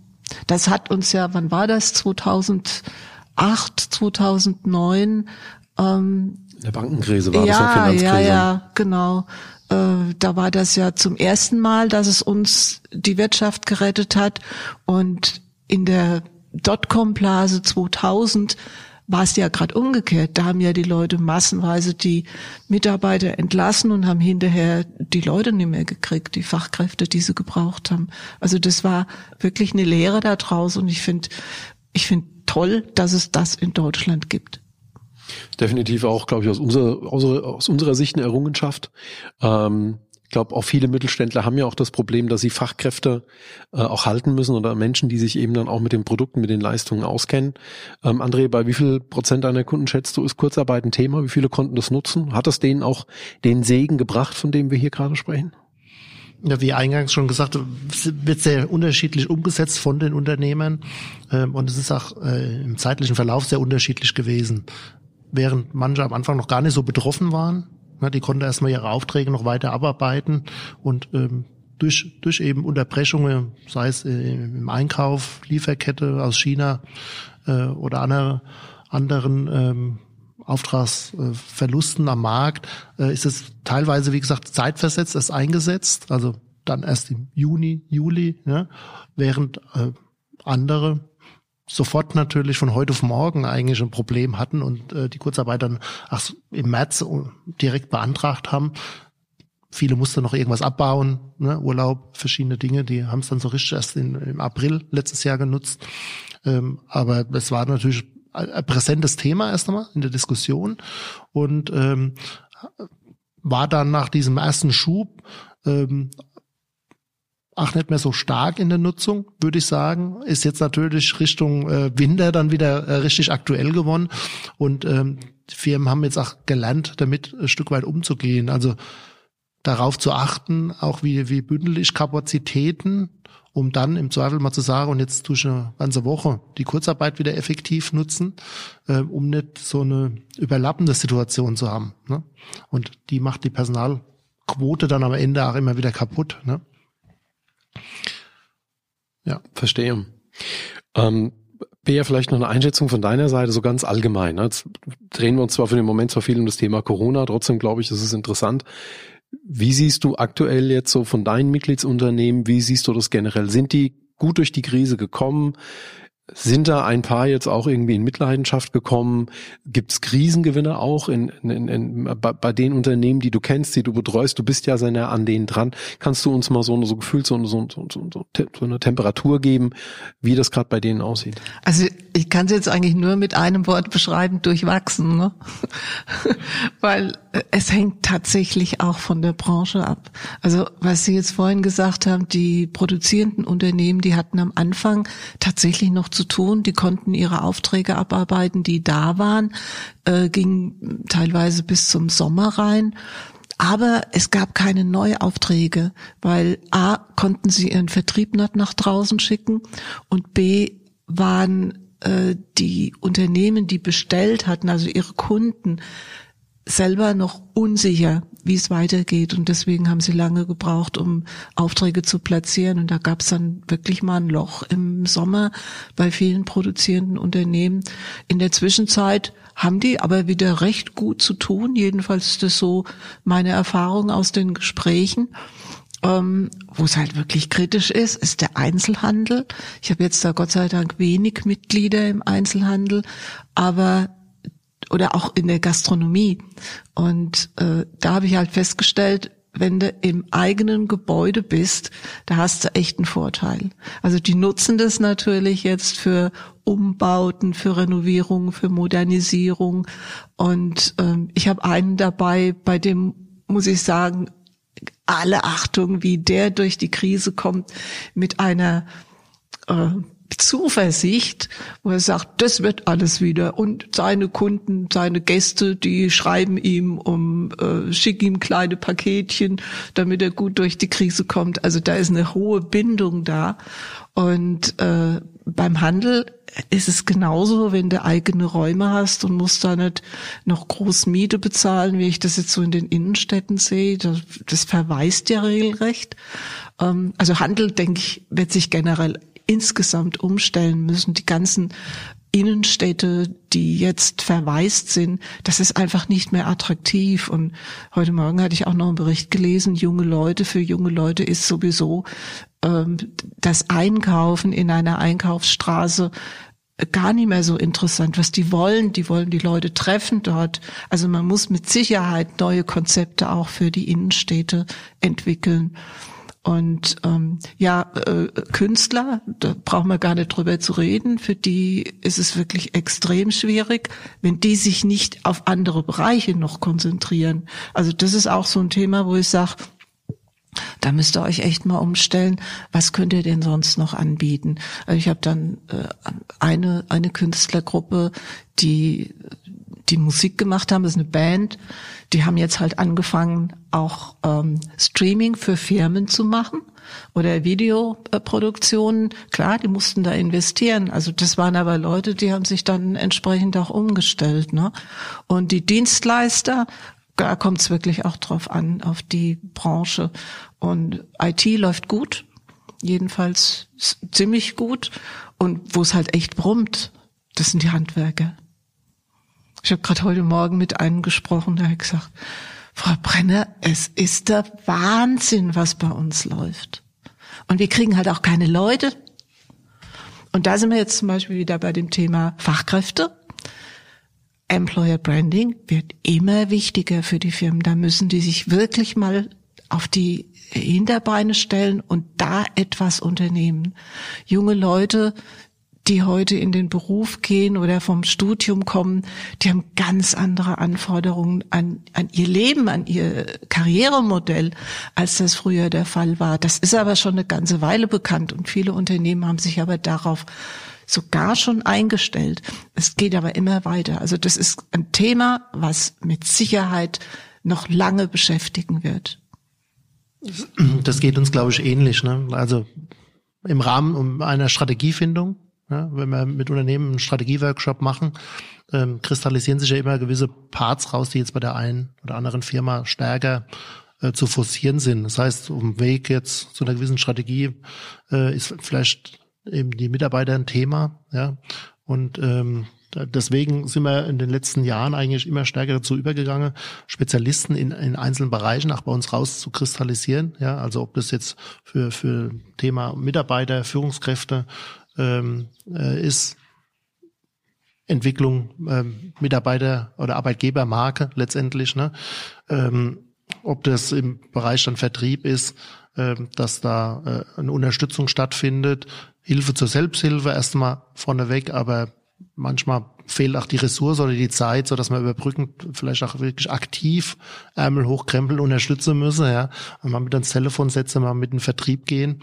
Das hat uns ja, wann war das? 2008, 2009. Ähm, In der Bankenkrise war ja, das ja Finanzkrise. Ja, ja, genau. Äh, da war das ja zum ersten Mal, dass es uns die Wirtschaft gerettet hat. Und in der Dotcom-Blase 2000 war es ja gerade umgekehrt. Da haben ja die Leute massenweise die Mitarbeiter entlassen und haben hinterher die Leute nicht mehr gekriegt, die Fachkräfte, die sie gebraucht haben. Also das war wirklich eine Lehre da draußen und ich finde, ich finde toll, dass es das in Deutschland gibt. Definitiv auch, glaube ich, aus unserer, aus, aus unserer Sicht eine Errungenschaft. Ähm ich glaube, auch viele Mittelständler haben ja auch das Problem, dass sie Fachkräfte äh, auch halten müssen oder Menschen, die sich eben dann auch mit den Produkten, mit den Leistungen auskennen. Ähm, André, bei wie viel Prozent deiner Kunden schätzt du, ist Kurzarbeit ein Thema? Wie viele konnten das nutzen? Hat das denen auch den Segen gebracht, von dem wir hier gerade sprechen? Ja, wie eingangs schon gesagt, wird sehr unterschiedlich umgesetzt von den Unternehmern ähm, und es ist auch äh, im zeitlichen Verlauf sehr unterschiedlich gewesen. Während manche am Anfang noch gar nicht so betroffen waren, na, die konnten erstmal ihre Aufträge noch weiter abarbeiten und ähm, durch, durch eben Unterbrechungen, sei es äh, im Einkauf, Lieferkette aus China äh, oder andere, anderen ähm, Auftragsverlusten am Markt, äh, ist es teilweise, wie gesagt, zeitversetzt erst eingesetzt, also dann erst im Juni, Juli, ja, während äh, andere sofort natürlich von heute auf morgen eigentlich ein Problem hatten und äh, die Kurzarbeit dann ach, im März direkt beantragt haben. Viele mussten noch irgendwas abbauen, ne, Urlaub, verschiedene Dinge, die haben es dann so richtig erst in, im April letztes Jahr genutzt. Ähm, aber es war natürlich ein präsentes Thema erst einmal in der Diskussion und ähm, war dann nach diesem ersten Schub ähm, auch nicht mehr so stark in der Nutzung, würde ich sagen. Ist jetzt natürlich Richtung äh, Winter dann wieder äh, richtig aktuell geworden. Und ähm, Firmen haben jetzt auch gelernt, damit ein Stück weit umzugehen. Also darauf zu achten, auch wie, wie bündel ich Kapazitäten, um dann im Zweifel mal zu sagen, und jetzt tue ich eine ganze Woche die Kurzarbeit wieder effektiv nutzen, äh, um nicht so eine überlappende Situation zu haben. Ne? Und die macht die Personalquote dann am Ende auch immer wieder kaputt. Ne? Ja, verstehe. Ähm, Bea, vielleicht noch eine Einschätzung von deiner Seite, so ganz allgemein. Ne? Jetzt drehen wir uns zwar für den Moment zwar viel um das Thema Corona, trotzdem glaube ich, das ist interessant. Wie siehst du aktuell jetzt so von deinen Mitgliedsunternehmen, wie siehst du das generell? Sind die gut durch die Krise gekommen? Sind da ein paar jetzt auch irgendwie in Mitleidenschaft gekommen? Gibt es Krisengewinne auch in, in, in, bei, bei, den Unternehmen, die du kennst, die du betreust? Du bist ja sehr nah an denen dran. Kannst du uns mal so, so gefühlt so, so, so, so, so eine Temperatur geben, wie das gerade bei denen aussieht? Also ich kann es jetzt eigentlich nur mit einem Wort beschreiben, durchwachsen. Ne? Weil es hängt tatsächlich auch von der Branche ab. Also was Sie jetzt vorhin gesagt haben, die produzierenden Unternehmen, die hatten am Anfang tatsächlich noch zu tun. Die konnten ihre Aufträge abarbeiten, die da waren, äh, ging teilweise bis zum Sommer rein. Aber es gab keine Neuaufträge, weil A, konnten sie ihren Vertrieb nicht nach draußen schicken und B, waren äh, die Unternehmen, die bestellt hatten, also ihre Kunden, selber noch unsicher, wie es weitergeht. Und deswegen haben sie lange gebraucht, um Aufträge zu platzieren. Und da gab es dann wirklich mal ein Loch im Sommer bei vielen produzierenden Unternehmen. In der Zwischenzeit haben die aber wieder recht gut zu tun. Jedenfalls ist das so meine Erfahrung aus den Gesprächen. Ähm, wo es halt wirklich kritisch ist, ist der Einzelhandel. Ich habe jetzt da Gott sei Dank wenig Mitglieder im Einzelhandel, aber oder auch in der Gastronomie. Und äh, da habe ich halt festgestellt, wenn du im eigenen Gebäude bist, da hast du echt einen Vorteil. Also die nutzen das natürlich jetzt für Umbauten, für Renovierung, für Modernisierung. Und ähm, ich habe einen dabei, bei dem muss ich sagen, alle Achtung, wie der durch die Krise kommt mit einer äh, Zuversicht, wo er sagt, das wird alles wieder. Und seine Kunden, seine Gäste, die schreiben ihm um, äh, schick ihm kleine Paketchen, damit er gut durch die Krise kommt. Also da ist eine hohe Bindung da. Und äh, beim Handel ist es genauso, wenn du eigene Räume hast und musst da nicht noch groß Miete bezahlen, wie ich das jetzt so in den Innenstädten sehe. Das, das verweist ja regelrecht. Ähm, also Handel, denke ich, wird sich generell insgesamt umstellen müssen. Die ganzen Innenstädte, die jetzt verwaist sind, das ist einfach nicht mehr attraktiv. Und heute Morgen hatte ich auch noch einen Bericht gelesen, junge Leute, für junge Leute ist sowieso ähm, das Einkaufen in einer Einkaufsstraße gar nicht mehr so interessant, was die wollen. Die wollen die Leute treffen dort. Also man muss mit Sicherheit neue Konzepte auch für die Innenstädte entwickeln. Und ähm, ja, äh, Künstler, da brauchen wir gar nicht drüber zu reden, für die ist es wirklich extrem schwierig, wenn die sich nicht auf andere Bereiche noch konzentrieren. Also das ist auch so ein Thema, wo ich sage, da müsst ihr euch echt mal umstellen, was könnt ihr denn sonst noch anbieten? Also ich habe dann äh, eine, eine Künstlergruppe, die die Musik gemacht haben, das ist eine Band, die haben jetzt halt angefangen, auch ähm, Streaming für Firmen zu machen oder Videoproduktionen. Klar, die mussten da investieren. Also das waren aber Leute, die haben sich dann entsprechend auch umgestellt. Ne? Und die Dienstleister, da kommt es wirklich auch drauf an, auf die Branche. Und IT läuft gut, jedenfalls ziemlich gut. Und wo es halt echt brummt, das sind die Handwerker. Ich habe gerade heute Morgen mit einem gesprochen, der hat gesagt, Frau Brenner, es ist der Wahnsinn, was bei uns läuft. Und wir kriegen halt auch keine Leute. Und da sind wir jetzt zum Beispiel wieder bei dem Thema Fachkräfte. Employer Branding wird immer wichtiger für die Firmen. Da müssen die sich wirklich mal auf die Hinterbeine stellen und da etwas unternehmen. Junge Leute, die heute in den Beruf gehen oder vom Studium kommen, die haben ganz andere Anforderungen an, an ihr Leben, an ihr Karrieremodell, als das früher der Fall war. Das ist aber schon eine ganze Weile bekannt und viele Unternehmen haben sich aber darauf sogar schon eingestellt. Es geht aber immer weiter. Also das ist ein Thema, was mit Sicherheit noch lange beschäftigen wird. Das geht uns, glaube ich, ähnlich. Ne? Also im Rahmen einer Strategiefindung, ja, wenn wir mit Unternehmen einen Strategieworkshop machen, ähm, kristallisieren sich ja immer gewisse Parts raus, die jetzt bei der einen oder anderen Firma stärker äh, zu forcieren sind. Das heißt, um Weg jetzt zu einer gewissen Strategie äh, ist vielleicht eben die Mitarbeiter ein Thema, ja. Und ähm, deswegen sind wir in den letzten Jahren eigentlich immer stärker dazu übergegangen, Spezialisten in, in einzelnen Bereichen auch bei uns rauszukristallisieren. Ja, also ob das jetzt für für Thema Mitarbeiter, Führungskräfte ähm, äh, ist, Entwicklung ähm, Mitarbeiter oder Arbeitgebermarke letztendlich. Ne? Ähm, ob das im Bereich dann Vertrieb ist, ähm, dass da äh, eine Unterstützung stattfindet, Hilfe zur Selbsthilfe erstmal vorneweg, aber manchmal fehlt auch die Ressource oder die Zeit, so dass man überbrückend vielleicht auch wirklich aktiv Ärmel hochkrempeln unterstützen müsse, ja, und mal mit ans Telefon setzen, mal mit in den Vertrieb gehen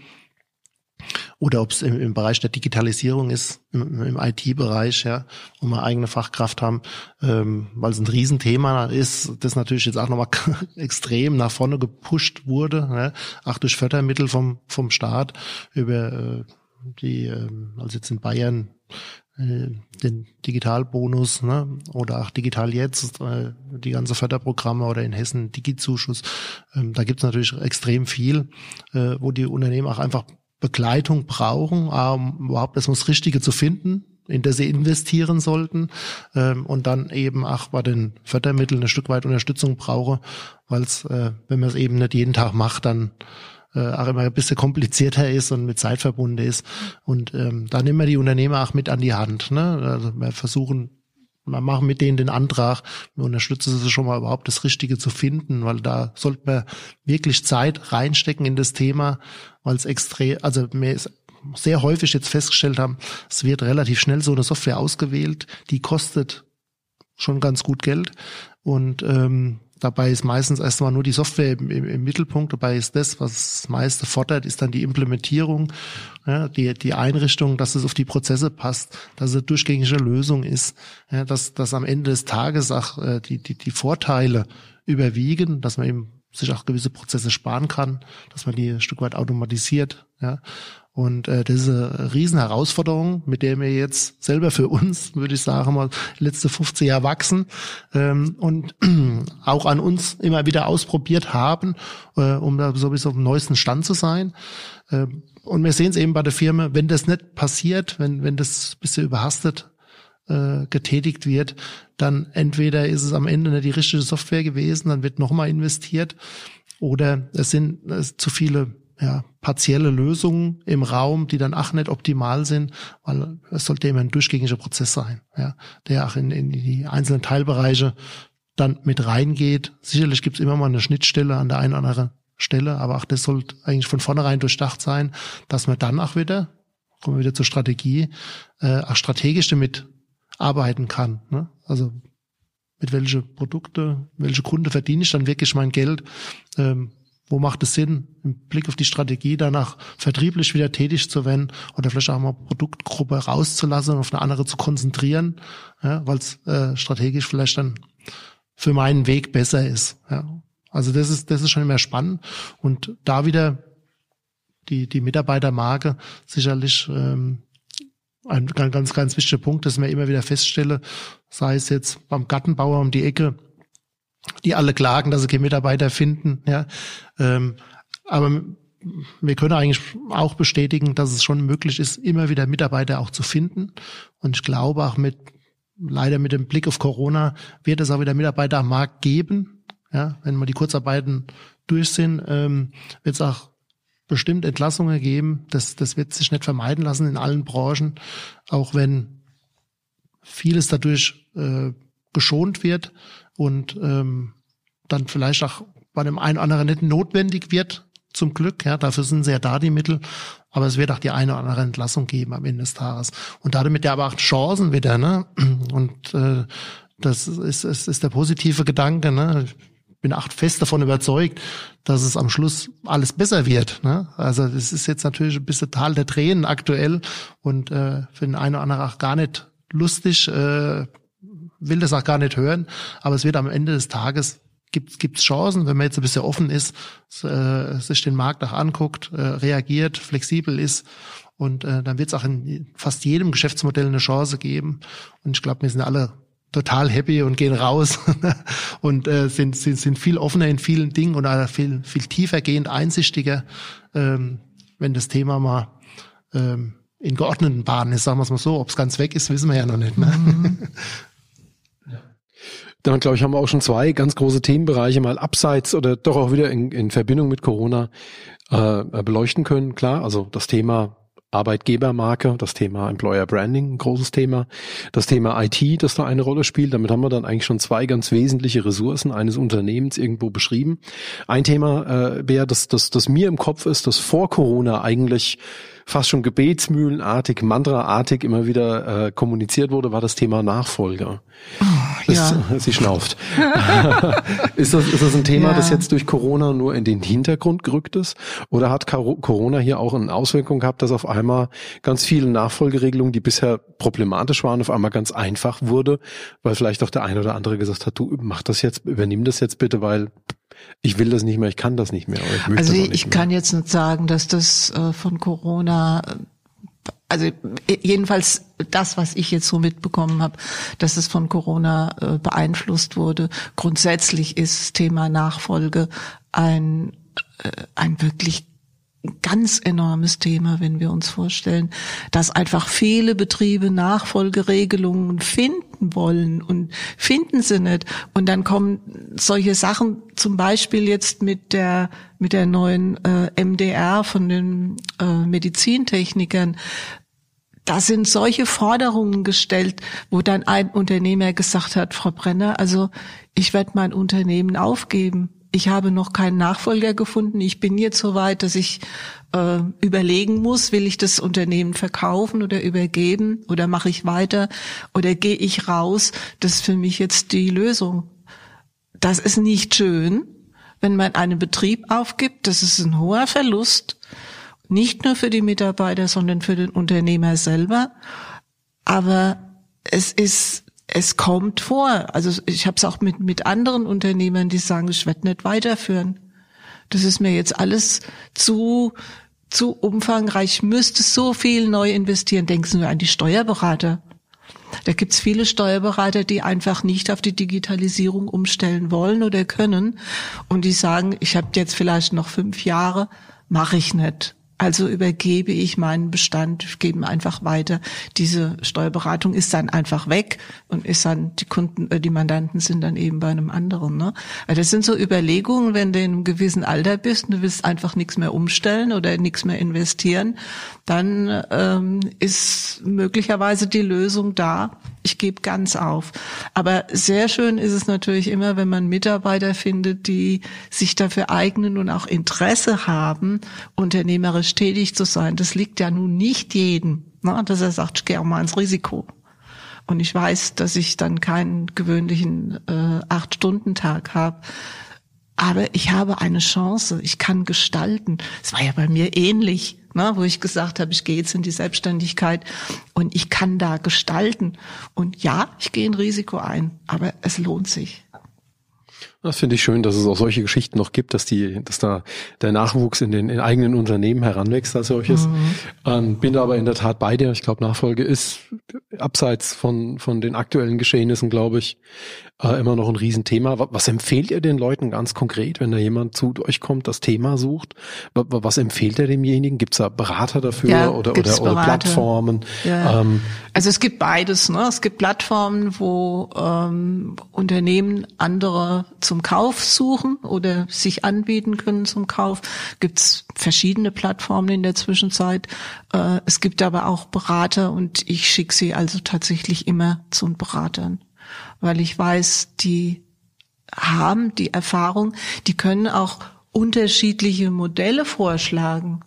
oder ob es im, im, Bereich der Digitalisierung ist, im, im IT-Bereich, ja, wo wir eigene Fachkraft haben, ähm, weil es ein Riesenthema ist, das natürlich jetzt auch nochmal extrem nach vorne gepusht wurde, ja, auch durch Fördermittel vom, vom Staat über äh, die, äh, also jetzt in Bayern äh, den Digitalbonus ne, oder auch Digital jetzt, äh, die ganze Förderprogramme oder in Hessen Digizuschuss. Ähm, da gibt es natürlich extrem viel, äh, wo die Unternehmen auch einfach Begleitung brauchen, um überhaupt erstmal das Richtige zu finden, in das sie investieren sollten ähm, und dann eben auch bei den Fördermitteln ein Stück weit Unterstützung brauche, weil es, äh, wenn man es eben nicht jeden Tag macht, dann äh, auch immer ein bisschen komplizierter ist und mit Zeit verbunden ist. Und ähm, da nehmen wir die Unternehmer auch mit an die Hand. Ne? Also wir versuchen wir machen mit denen den Antrag, wir unterstützen sie schon mal überhaupt das Richtige zu finden, weil da sollte man wirklich Zeit reinstecken in das Thema, weil es extrem, also mir sehr häufig jetzt festgestellt haben, es wird relativ schnell so eine Software ausgewählt, die kostet schon ganz gut Geld. Und ähm, Dabei ist meistens erstmal nur die Software im, im, Mittelpunkt. Dabei ist das, was das meiste fordert, ist dann die Implementierung, ja, die, die Einrichtung, dass es auf die Prozesse passt, dass es eine durchgängige Lösung ist, ja, dass, dass am Ende des Tages auch äh, die, die, die Vorteile überwiegen, dass man eben sich auch gewisse Prozesse sparen kann, dass man die ein Stück weit automatisiert. Ja. Und äh, das ist eine Riesenherausforderung, mit der wir jetzt selber für uns, würde ich sagen, mal letzte 15 Jahre wachsen ähm, und auch an uns immer wieder ausprobiert haben, äh, um da sowieso auf dem neuesten Stand zu sein. Äh, und wir sehen es eben bei der Firma, wenn das nicht passiert, wenn, wenn das ein bisschen überhastet äh, getätigt wird, dann entweder ist es am Ende nicht die richtige Software gewesen, dann wird nochmal investiert, oder es sind es zu viele ja, partielle Lösungen im Raum, die dann auch nicht optimal sind, weil es sollte immer ein durchgängiger Prozess sein, ja, der auch in, in die einzelnen Teilbereiche dann mit reingeht. Sicherlich gibt es immer mal eine Schnittstelle an der einen oder anderen Stelle, aber auch das sollte eigentlich von vornherein durchdacht sein, dass man dann auch wieder, kommen wir wieder zur Strategie, äh, auch strategisch damit arbeiten kann. Ne? Also mit welche Produkte, welche Kunde verdiene ich dann wirklich mein Geld? Ähm, wo macht es Sinn, im Blick auf die Strategie danach vertrieblich wieder tätig zu werden oder vielleicht auch mal Produktgruppe rauszulassen und auf eine andere zu konzentrieren, ja, weil es äh, strategisch vielleicht dann für meinen Weg besser ist. Ja. Also das ist, das ist schon immer spannend. Und da wieder die, die Mitarbeitermarke sicherlich ähm, ein ganz, ganz, wichtiger Punkt, dass man immer wieder feststelle, sei es jetzt beim Gartenbauer um die Ecke, die alle klagen, dass sie keine Mitarbeiter finden. Ja, ähm, aber wir können eigentlich auch bestätigen, dass es schon möglich ist, immer wieder Mitarbeiter auch zu finden. Und ich glaube auch mit leider mit dem Blick auf Corona wird es auch wieder Mitarbeiter am Markt geben. Ja, wenn mal die Kurzarbeiten durch sind, ähm, wird es auch bestimmt Entlassungen geben. Das, das wird sich nicht vermeiden lassen in allen Branchen, auch wenn vieles dadurch äh, geschont wird und ähm, dann vielleicht auch bei dem einen oder anderen nicht notwendig wird, zum Glück. Ja, dafür sind sehr da die Mittel. Aber es wird auch die eine oder andere Entlassung geben am Ende des Tages. Und damit ja aber auch Chancen wieder, ne? Und äh, das ist, ist, ist der positive Gedanke, ne? Ich bin auch fest davon überzeugt, dass es am Schluss alles besser wird. Ne? Also das ist jetzt natürlich ein bisschen Tal der Tränen aktuell und äh, für den einen oder anderen auch gar nicht lustig, äh, will das auch gar nicht hören, aber es wird am Ende des Tages gibt gibt's Chancen, wenn man jetzt ein bisschen offen ist, äh, sich den Markt auch anguckt, äh, reagiert, flexibel ist und äh, dann wird es auch in fast jedem Geschäftsmodell eine Chance geben. Und ich glaube, wir sind alle total happy und gehen raus und äh, sind, sind, sind viel offener in vielen Dingen und auch viel, viel tiefer gehend einsichtiger, ähm, wenn das Thema mal ähm, in geordneten Bahnen ist, sagen wir es mal so. Ob es ganz weg ist, wissen wir ja noch nicht. Ne? Mhm. Dann, glaube ich, haben wir auch schon zwei ganz große Themenbereiche mal abseits oder doch auch wieder in, in Verbindung mit Corona äh, beleuchten können. Klar, also das Thema Arbeitgebermarke, das Thema Employer Branding, ein großes Thema, das Thema IT, das da eine Rolle spielt. Damit haben wir dann eigentlich schon zwei ganz wesentliche Ressourcen eines Unternehmens irgendwo beschrieben. Ein Thema, äh, Bea, das, das, das mir im Kopf ist, das vor Corona eigentlich fast schon gebetsmühlenartig, mantraartig immer wieder äh, kommuniziert wurde, war das Thema Nachfolger. Oh, ja. Sie schnauft. ist, das, ist das ein Thema, ja. das jetzt durch Corona nur in den Hintergrund gerückt ist? Oder hat Corona hier auch eine Auswirkung gehabt, dass auf einmal ganz viele Nachfolgeregelungen, die bisher problematisch waren, auf einmal ganz einfach wurde, weil vielleicht auch der eine oder andere gesagt hat, du mach das jetzt, übernimm das jetzt bitte, weil ich will das nicht mehr, ich kann das nicht mehr. Ich also ich mehr. kann jetzt nicht sagen, dass das äh, von Corona also jedenfalls das, was ich jetzt so mitbekommen habe, dass es von Corona äh, beeinflusst wurde. Grundsätzlich ist Thema Nachfolge ein, äh, ein wirklich ganz enormes Thema, wenn wir uns vorstellen, dass einfach viele Betriebe Nachfolgeregelungen finden wollen und finden sie nicht. Und dann kommen solche Sachen, zum Beispiel jetzt mit der mit der neuen äh, MDR von den äh, Medizintechnikern. Da sind solche Forderungen gestellt, wo dann ein Unternehmer gesagt hat, Frau Brenner, also ich werde mein Unternehmen aufgeben ich habe noch keinen Nachfolger gefunden. Ich bin jetzt so weit, dass ich äh, überlegen muss, will ich das Unternehmen verkaufen oder übergeben oder mache ich weiter oder gehe ich raus. Das ist für mich jetzt die Lösung. Das ist nicht schön, wenn man einen Betrieb aufgibt. Das ist ein hoher Verlust, nicht nur für die Mitarbeiter, sondern für den Unternehmer selber. Aber es ist es kommt vor. Also ich habe es auch mit, mit anderen Unternehmern, die sagen, ich werde nicht weiterführen. Das ist mir jetzt alles zu, zu umfangreich. Ich müsste so viel neu investieren. Denken Sie nur an die Steuerberater. Da gibt's viele Steuerberater, die einfach nicht auf die Digitalisierung umstellen wollen oder können. Und die sagen, ich habe jetzt vielleicht noch fünf Jahre, mache ich nicht. Also übergebe ich meinen Bestand, gebe einfach weiter. Diese Steuerberatung ist dann einfach weg und ist dann die Kunden, äh, die Mandanten sind dann eben bei einem anderen. Ne? Also das sind so Überlegungen, wenn du in einem gewissen Alter bist und du willst einfach nichts mehr umstellen oder nichts mehr investieren, dann ähm, ist möglicherweise die Lösung da. Ich gebe ganz auf. Aber sehr schön ist es natürlich immer, wenn man Mitarbeiter findet, die sich dafür eignen und auch Interesse haben, unternehmerisch unternehmerisch tätig zu sein, das liegt ja nun nicht jedem, ne, dass er sagt, ich gehe auch mal ins Risiko. Und ich weiß, dass ich dann keinen gewöhnlichen äh, Acht-Stunden-Tag habe. Aber ich habe eine Chance, ich kann gestalten. Es war ja bei mir ähnlich, ne, wo ich gesagt habe, ich gehe jetzt in die Selbstständigkeit und ich kann da gestalten. Und ja, ich gehe ein Risiko ein, aber es lohnt sich. Das finde ich schön, dass es auch solche Geschichten noch gibt, dass die, dass da der Nachwuchs in den in eigenen Unternehmen heranwächst als solches. Mhm. Ähm, bin da aber in der Tat bei dir. Ich glaube, Nachfolge ist abseits von von den aktuellen Geschehnissen, glaube ich, äh, immer noch ein Riesenthema. Was, was empfehlt ihr den Leuten ganz konkret, wenn da jemand zu euch kommt, das Thema sucht? Was, was empfiehlt er demjenigen? Gibt es da Berater dafür Ja, oder, oder, oder. Plattformen? Ja. Ähm, Also es gibt beides. Ne? Es gibt Plattformen, wo ähm, Unternehmen andere zum Kauf suchen oder sich anbieten können zum Kauf. Gibt es verschiedene Plattformen in der Zwischenzeit. Äh, es gibt aber auch Berater und ich schicke sie also tatsächlich immer zu den Beratern, weil ich weiß, die haben die Erfahrung, die können auch unterschiedliche Modelle vorschlagen.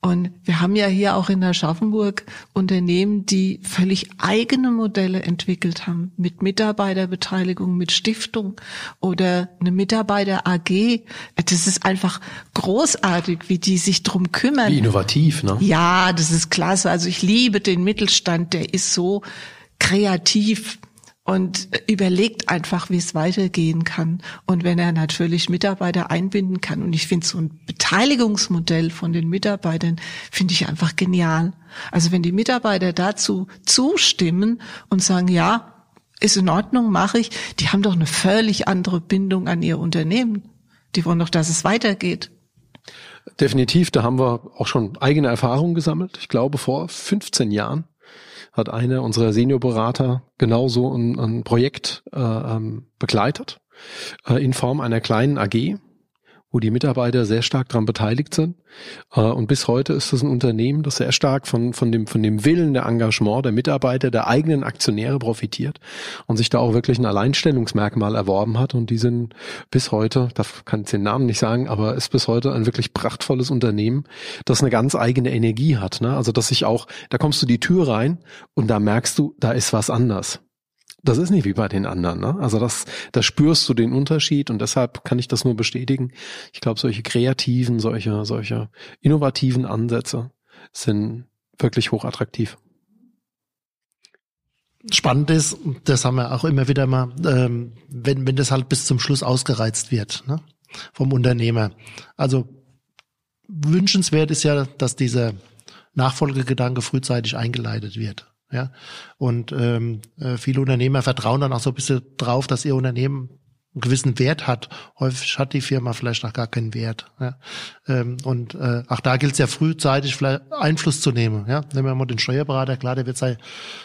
Und wir haben ja hier auch in Aschaffenburg Unternehmen, die völlig eigene Modelle entwickelt haben, mit Mitarbeiterbeteiligung, mit Stiftung oder eine Mitarbeiter AG. Das ist einfach großartig, wie die sich drum kümmern. wie innovativ, ne? Ja, das ist klasse. Also ich liebe den Mittelstand, der ist so kreativ und überlegt einfach, wie es weitergehen kann. Und wenn er natürlich Mitarbeiter einbinden kann. Und ich finde so ein Beteiligungsmodell von den Mitarbeitern, finde ich einfach genial. Also wenn die Mitarbeiter dazu zustimmen und sagen, ja, ist in Ordnung, mache ich, die haben doch eine völlig andere Bindung an ihr Unternehmen. Die wollen doch, dass es weitergeht. Definitiv, da haben wir auch schon eigene Erfahrungen gesammelt. Ich glaube, vor 15 Jahren hat einer unserer Seniorberater genauso ein, ein Projekt äh, ähm, begleitet, äh, in Form einer kleinen AG, wo die Mitarbeiter sehr stark daran beteiligt sind. Äh, und bis heute ist das ein Unternehmen, das sehr stark von, von, dem, von dem Willen der Engagement der Mitarbeiter, der eigenen Aktionäre profitiert und sich da auch wirklich ein Alleinstellungsmerkmal erworben hat. Und die sind bis heute, da kann ich den Namen nicht sagen, aber ist bis heute ein wirklich prachtvolles Unternehmen, das eine ganz eigene Energie hat. Ne? Also dass sich auch, da kommst du die Tür rein und da merkst du, da ist was anders. Das ist nicht wie bei den anderen. Ne? Also das, da spürst du den Unterschied und deshalb kann ich das nur bestätigen. Ich glaube, solche kreativen, solche, solche innovativen Ansätze sind wirklich hochattraktiv. Spannend ist, das haben wir auch immer wieder mal, ähm, wenn, wenn das halt bis zum Schluss ausgereizt wird ne, vom Unternehmer. Also wünschenswert ist ja, dass dieser Nachfolgegedanke frühzeitig eingeleitet wird. Ja, und ähm, äh, viele Unternehmer vertrauen dann auch so ein bisschen drauf, dass ihr Unternehmen einen gewissen Wert hat. Häufig hat die Firma vielleicht noch gar keinen Wert. Ja. Ähm, und äh, auch da gilt es ja frühzeitig vielleicht Einfluss zu nehmen. Ja. Nehmen wir mal den Steuerberater, klar, der wird sei,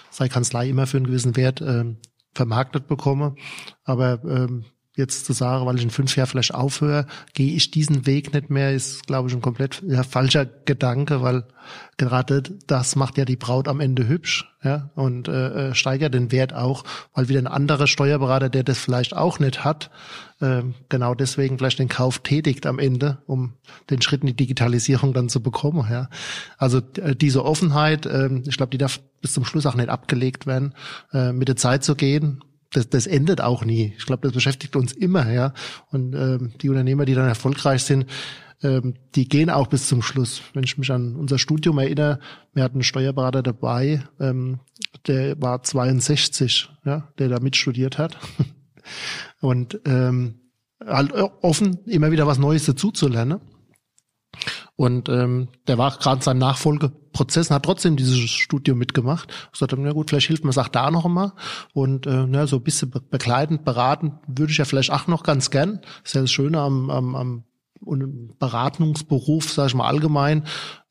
sei Kanzlei immer für einen gewissen Wert ähm, vermarktet bekommen. Aber ähm, jetzt zu sagen, weil ich in fünf Jahren vielleicht aufhöre, gehe ich diesen Weg nicht mehr, ist, glaube ich, ein komplett ja, falscher Gedanke, weil gerade das macht ja die Braut am Ende hübsch, ja, und äh, äh, steigert den Wert auch, weil wieder ein anderer Steuerberater, der das vielleicht auch nicht hat, äh, genau deswegen vielleicht den Kauf tätigt am Ende, um den Schritt in die Digitalisierung dann zu bekommen, ja. Also äh, diese Offenheit, äh, ich glaube, die darf bis zum Schluss auch nicht abgelegt werden, äh, mit der Zeit zu gehen, das, das endet auch nie. Ich glaube, das beschäftigt uns immer, ja. Und ähm, die Unternehmer, die dann erfolgreich sind, ähm, die gehen auch bis zum Schluss. Wenn ich mich an unser Studium erinnere, wir hatten einen Steuerberater dabei, ähm, der war 62, ja, der da mitstudiert hat. Und ähm, halt offen, immer wieder was Neues dazuzulernen. Und ähm, der war gerade in seinem Nachfolgeprozess und hat trotzdem dieses Studium mitgemacht. Ich sagte, na gut, vielleicht hilft mir es auch da noch einmal. Und äh, na, so ein bisschen be begleitend, beraten würde ich ja vielleicht auch noch ganz gern. Das ist ja das Schöne am, am, am und Beratungsberuf, sage ich mal allgemein.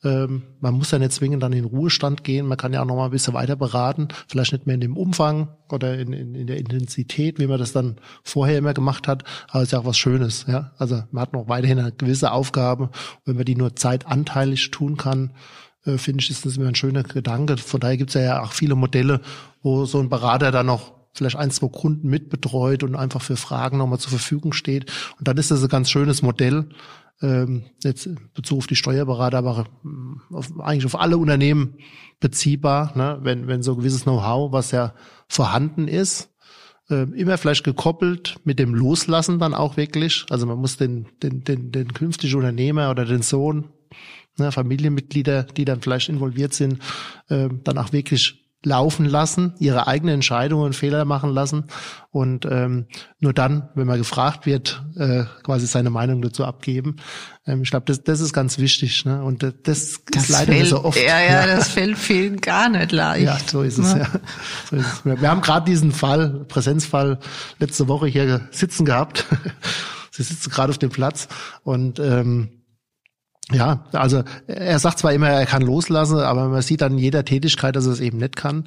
Ähm, man muss ja nicht zwingend dann in Ruhestand gehen. Man kann ja auch noch mal ein bisschen weiter beraten. Vielleicht nicht mehr in dem Umfang oder in, in, in der Intensität, wie man das dann vorher immer gemacht hat. Aber es ist ja auch was Schönes. Ja, also man hat noch weiterhin eine gewisse Aufgabe. Wenn man die nur zeitanteilig tun kann, äh, finde ich, ist das immer ein schöner Gedanke. Von daher gibt es ja auch viele Modelle, wo so ein Berater dann noch vielleicht ein, zwei Kunden mitbetreut und einfach für Fragen nochmal zur Verfügung steht. Und dann ist das ein ganz schönes Modell. Ähm, jetzt Bezug auf die Steuerberater, aber auf, eigentlich auf alle Unternehmen beziehbar, ne? wenn, wenn so ein gewisses Know-how, was ja vorhanden ist, äh, immer vielleicht gekoppelt mit dem Loslassen dann auch wirklich. Also man muss den, den, den, den künftigen Unternehmer oder den Sohn, ne, Familienmitglieder, die dann vielleicht involviert sind, äh, dann auch wirklich laufen lassen, ihre eigenen Entscheidungen und Fehler machen lassen und ähm, nur dann, wenn man gefragt wird, äh, quasi seine Meinung dazu abgeben. Ähm, ich glaube, das, das ist ganz wichtig. Ne? Und das, das, das ist leider fällt, so oft. Ja, ja, das fällt vielen gar nicht leicht. Ja, so ist es. Ne? Ja. So ist es. Wir, wir haben gerade diesen Fall, Präsenzfall, letzte Woche hier sitzen gehabt. Sie sitzen gerade auf dem Platz und ähm, ja, also er sagt zwar immer, er kann loslassen, aber man sieht dann in jeder Tätigkeit, dass er es eben nicht kann.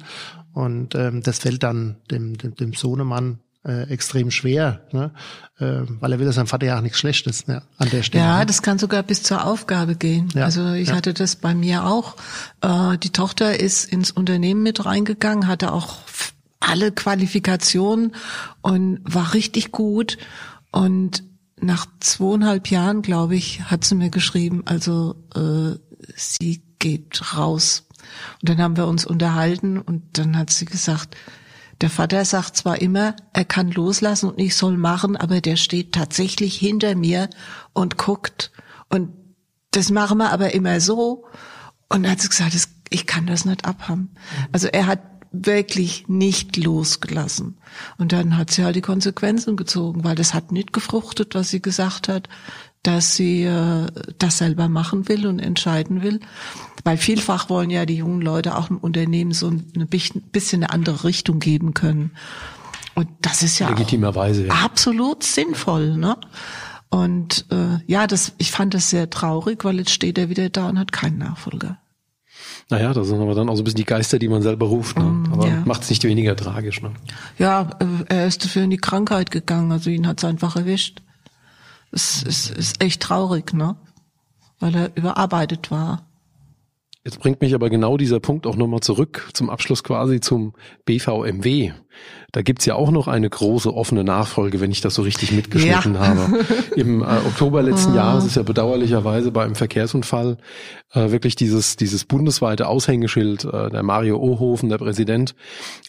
Und ähm, das fällt dann dem, dem, dem Sohnemann äh, extrem schwer, ne? äh, weil er will, dass sein Vater ja auch nichts Schlechtes ne? an der Stelle. Ja, das kann sogar bis zur Aufgabe gehen. Ja, Also ich ja. hatte das bei mir auch. Äh, die Tochter ist ins Unternehmen mit reingegangen, hatte auch alle Qualifikationen und war richtig gut. Und nach zweieinhalb Jahren, glaube ich, hat sie mir geschrieben, also äh, sie geht raus. Und dann haben wir uns unterhalten und dann hat sie gesagt, der Vater sagt zwar immer, er kann loslassen und ich soll machen, aber der steht tatsächlich hinter mir und guckt. Und das machen wir aber immer so. Und dann hat sie gesagt, ich kann das nicht abhaben. Also er hat wirklich nicht losgelassen. Und dann hat sie halt die Konsequenzen gezogen, weil das hat nicht gefruchtet, was sie gesagt hat, dass sie äh, das selber machen will und entscheiden will. Weil vielfach wollen ja die jungen Leute auch im Unternehmen so eine bisschen eine andere Richtung geben können. Und das ist ja Legitimerweise, ja. absolut sinnvoll, ne? Und äh, ja, das, ich fand das sehr traurig, weil jetzt steht er wieder da und hat keinen Nachfolger. Naja, das sind aber dann auch so ein bisschen die Geister, die man selber ruft. Ne? Mm, Aber ja. macht es nicht weniger tragisch. Ne? Ja, äh, er ist dafür in die Krankheit gegangen, also ihn hat's einfach erwischt. Es ist, ist echt traurig, ne? Weil er überarbeitet war. Jetzt bringt mich aber genau dieser Punkt auch nochmal zurück zum Abschluss quasi zum BVMW. Da gibt's ja auch noch eine große offene Nachfolge, wenn ich das so richtig mitgeschnitten Ja. habe. Im äh, Oktober letzten Jahres ist ja bedauerlicherweise bei einem Verkehrsunfall äh, wirklich dieses, dieses bundesweite Aushängeschild, äh, der Mario Ohofen, der Präsident,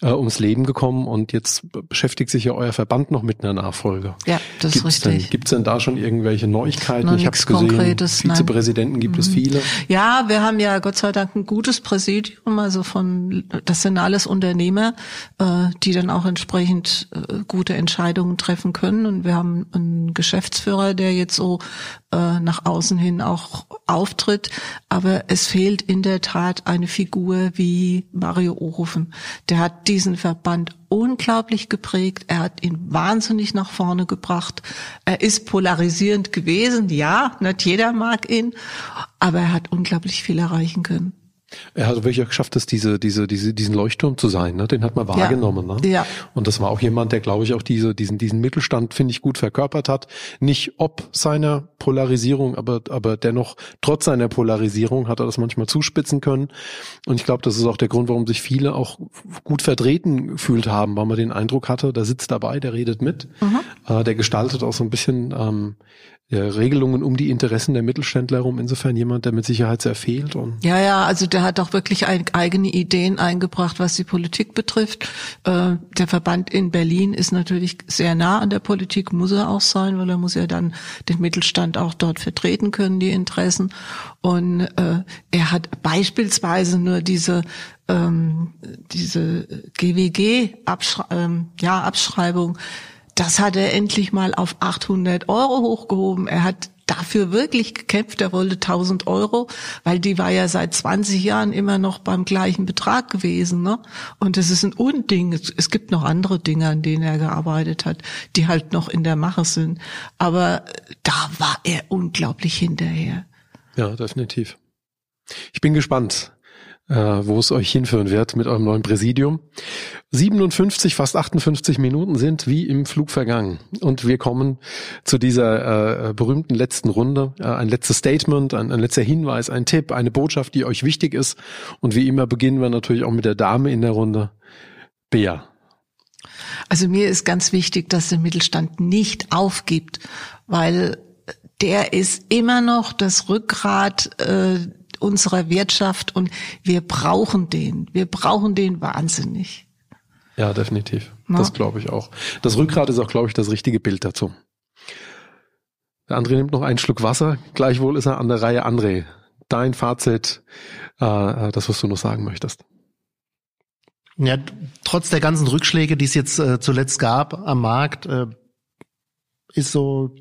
äh, ums Leben gekommen und jetzt beschäftigt sich ja euer Verband noch mit einer Nachfolge. Ja, das ist Gibt's denn, richtig. gibt's denn da schon irgendwelche Neuigkeiten? Noch ich habe nichts gesehen, Konkretes, nein. Mhm. Vizepräsidenten gibt es viele. Ja, wir haben ja Gott sei Dank ein gutes Präsidium, also von das sind alles Unternehmer, äh, die dann auch entsprechend äh, gute Entscheidungen treffen können. Und wir haben einen Geschäftsführer, der jetzt so äh, nach außen hin auch auftritt. Aber es fehlt in der Tat eine Figur wie Mario Ohofen. Der hat diesen Verband unglaublich geprägt. Er hat ihn wahnsinnig nach vorne gebracht. Er ist polarisierend gewesen, ja, nicht jeder mag ihn, aber er hat unglaublich viel erreichen können. Er hat wirklich auch geschafft, dass diese, diese, diese, diesen Leuchtturm zu sein. Ne? Den hat man wahrgenommen. Ne? Ja. Und das war auch jemand, der, glaube ich, auch diese, diesen, diesen Mittelstand, finde ich, gut verkörpert hat. Nicht ob seiner Polarisierung, aber, aber dennoch trotz seiner Polarisierung hat er das manchmal zuspitzen können. Und ich glaube, das ist auch der Grund, warum sich viele auch gut vertreten gefühlt haben, weil man den Eindruck hatte, der sitzt dabei, der redet mit, äh, der gestaltet auch so ein bisschen ähm, ja, Regelungen um die Interessen der Mittelständler herum. Insofern jemand, der mit Sicherheit sehr fehlt. Und Ja, ja, also der hat auch wirklich ein, eigene Ideen eingebracht, was die Politik betrifft. Äh, der Verband in Berlin ist natürlich sehr nah an der Politik, muss er auch sein, weil er muss ja dann den Mittelstand auch dort vertreten können, die Interessen. Und äh, er hat beispielsweise nur diese ähm, diese GWG-Abschreibung, ähm, ja, Abschreibung, das hat er endlich mal auf 800 Euro hochgehoben. Er hat dafür wirklich gekämpft. Er wollte 1000 Euro, weil die war ja seit 20 Jahren immer noch beim gleichen Betrag gewesen. Ne? Und das ist ein Unding. Es, es gibt noch andere Dinge, an denen er gearbeitet hat, die halt noch in der Mache sind. Aber da war er unglaublich hinterher. Ja, definitiv. Ich bin gespannt, wo es euch hinführen wird mit eurem neuen Präsidium. 57, fast 58 Minuten sind wie im Flug vergangen. Und wir kommen zu dieser äh, berühmten letzten Runde. Äh, ein letztes Statement, ein, ein letzter Hinweis, ein Tipp, eine Botschaft, die euch wichtig ist. Und wie immer beginnen wir natürlich auch mit der Dame in der Runde. Bea. Also mir ist ganz wichtig, dass der Mittelstand nicht aufgibt, weil der ist immer noch das Rückgrat äh, unserer Wirtschaft und wir brauchen den. Wir brauchen den wahnsinnig. Ja, definitiv. Na? Das glaube ich auch. Das Rückgrat ist auch, glaube ich, das richtige Bild dazu. Der André nimmt noch einen Schluck Wasser. Gleichwohl ist er an der Reihe. André, dein Fazit, äh, das, was du noch sagen möchtest. Ja, trotz der ganzen Rückschläge, die es jetzt äh, zuletzt gab am Markt, äh, ist so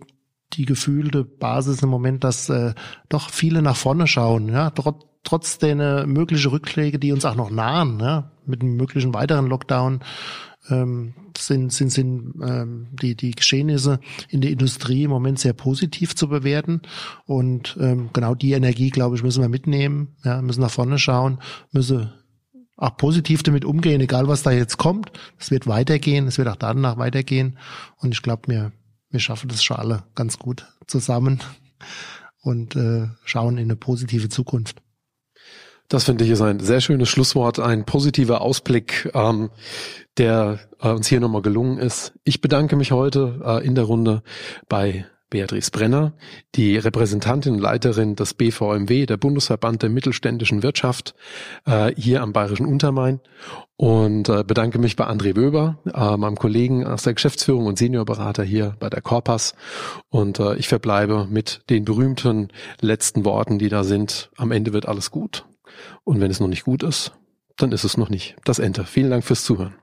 die gefühlte Basis im Moment, dass äh, doch viele nach vorne schauen. Ja, trotz trotz der äh, möglichen Rückschläge, die uns auch noch nahen, ja, mit einem möglichen weiteren Lockdown, ähm, sind, sind, sind ähm, die, die Geschehnisse in der Industrie im Moment sehr positiv zu bewerten. Und ähm, genau die Energie, glaube ich, müssen wir mitnehmen, ja, müssen nach vorne schauen, müssen auch positiv damit umgehen, egal was da jetzt kommt. Es wird weitergehen, es wird auch danach weitergehen. Und ich glaube, wir, wir schaffen das schon alle ganz gut zusammen und äh, schauen in eine positive Zukunft. Das finde ich ist ein sehr schönes Schlusswort, ein positiver Ausblick, ähm, der äh, uns hier nochmal gelungen ist. Ich bedanke mich heute äh, in der Runde bei Beatrice Brenner, die Repräsentantin und Leiterin des BVMW, der Bundesverband der mittelständischen Wirtschaft, äh, hier am Bayerischen Untermain. Und äh, bedanke mich bei André Wöber, äh, meinem Kollegen aus der Geschäftsführung und Seniorberater hier bei der Corpas. Und ich verbleibe mit den berühmten letzten Worten, die da sind. Am Ende wird alles gut. Und wenn es noch nicht gut ist, dann ist es noch nicht das Ende. Vielen Dank fürs Zuhören.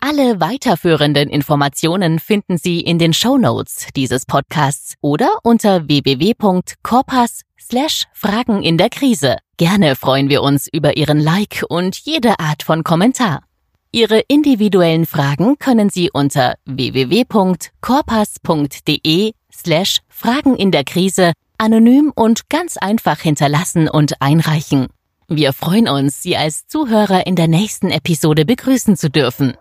Alle weiterführenden Informationen finden Sie in den Show Notes dieses Podcasts oder unter www.corpas slash Fragen in der Krise. Gerne freuen wir uns über Ihren Like und jede Art von Kommentar. Ihre individuellen Fragen können Sie unter www.corpas.de slash Fragen in der Krise anonym und ganz einfach hinterlassen und einreichen. Wir freuen uns, Sie als Zuhörer in der nächsten Episode begrüßen zu dürfen.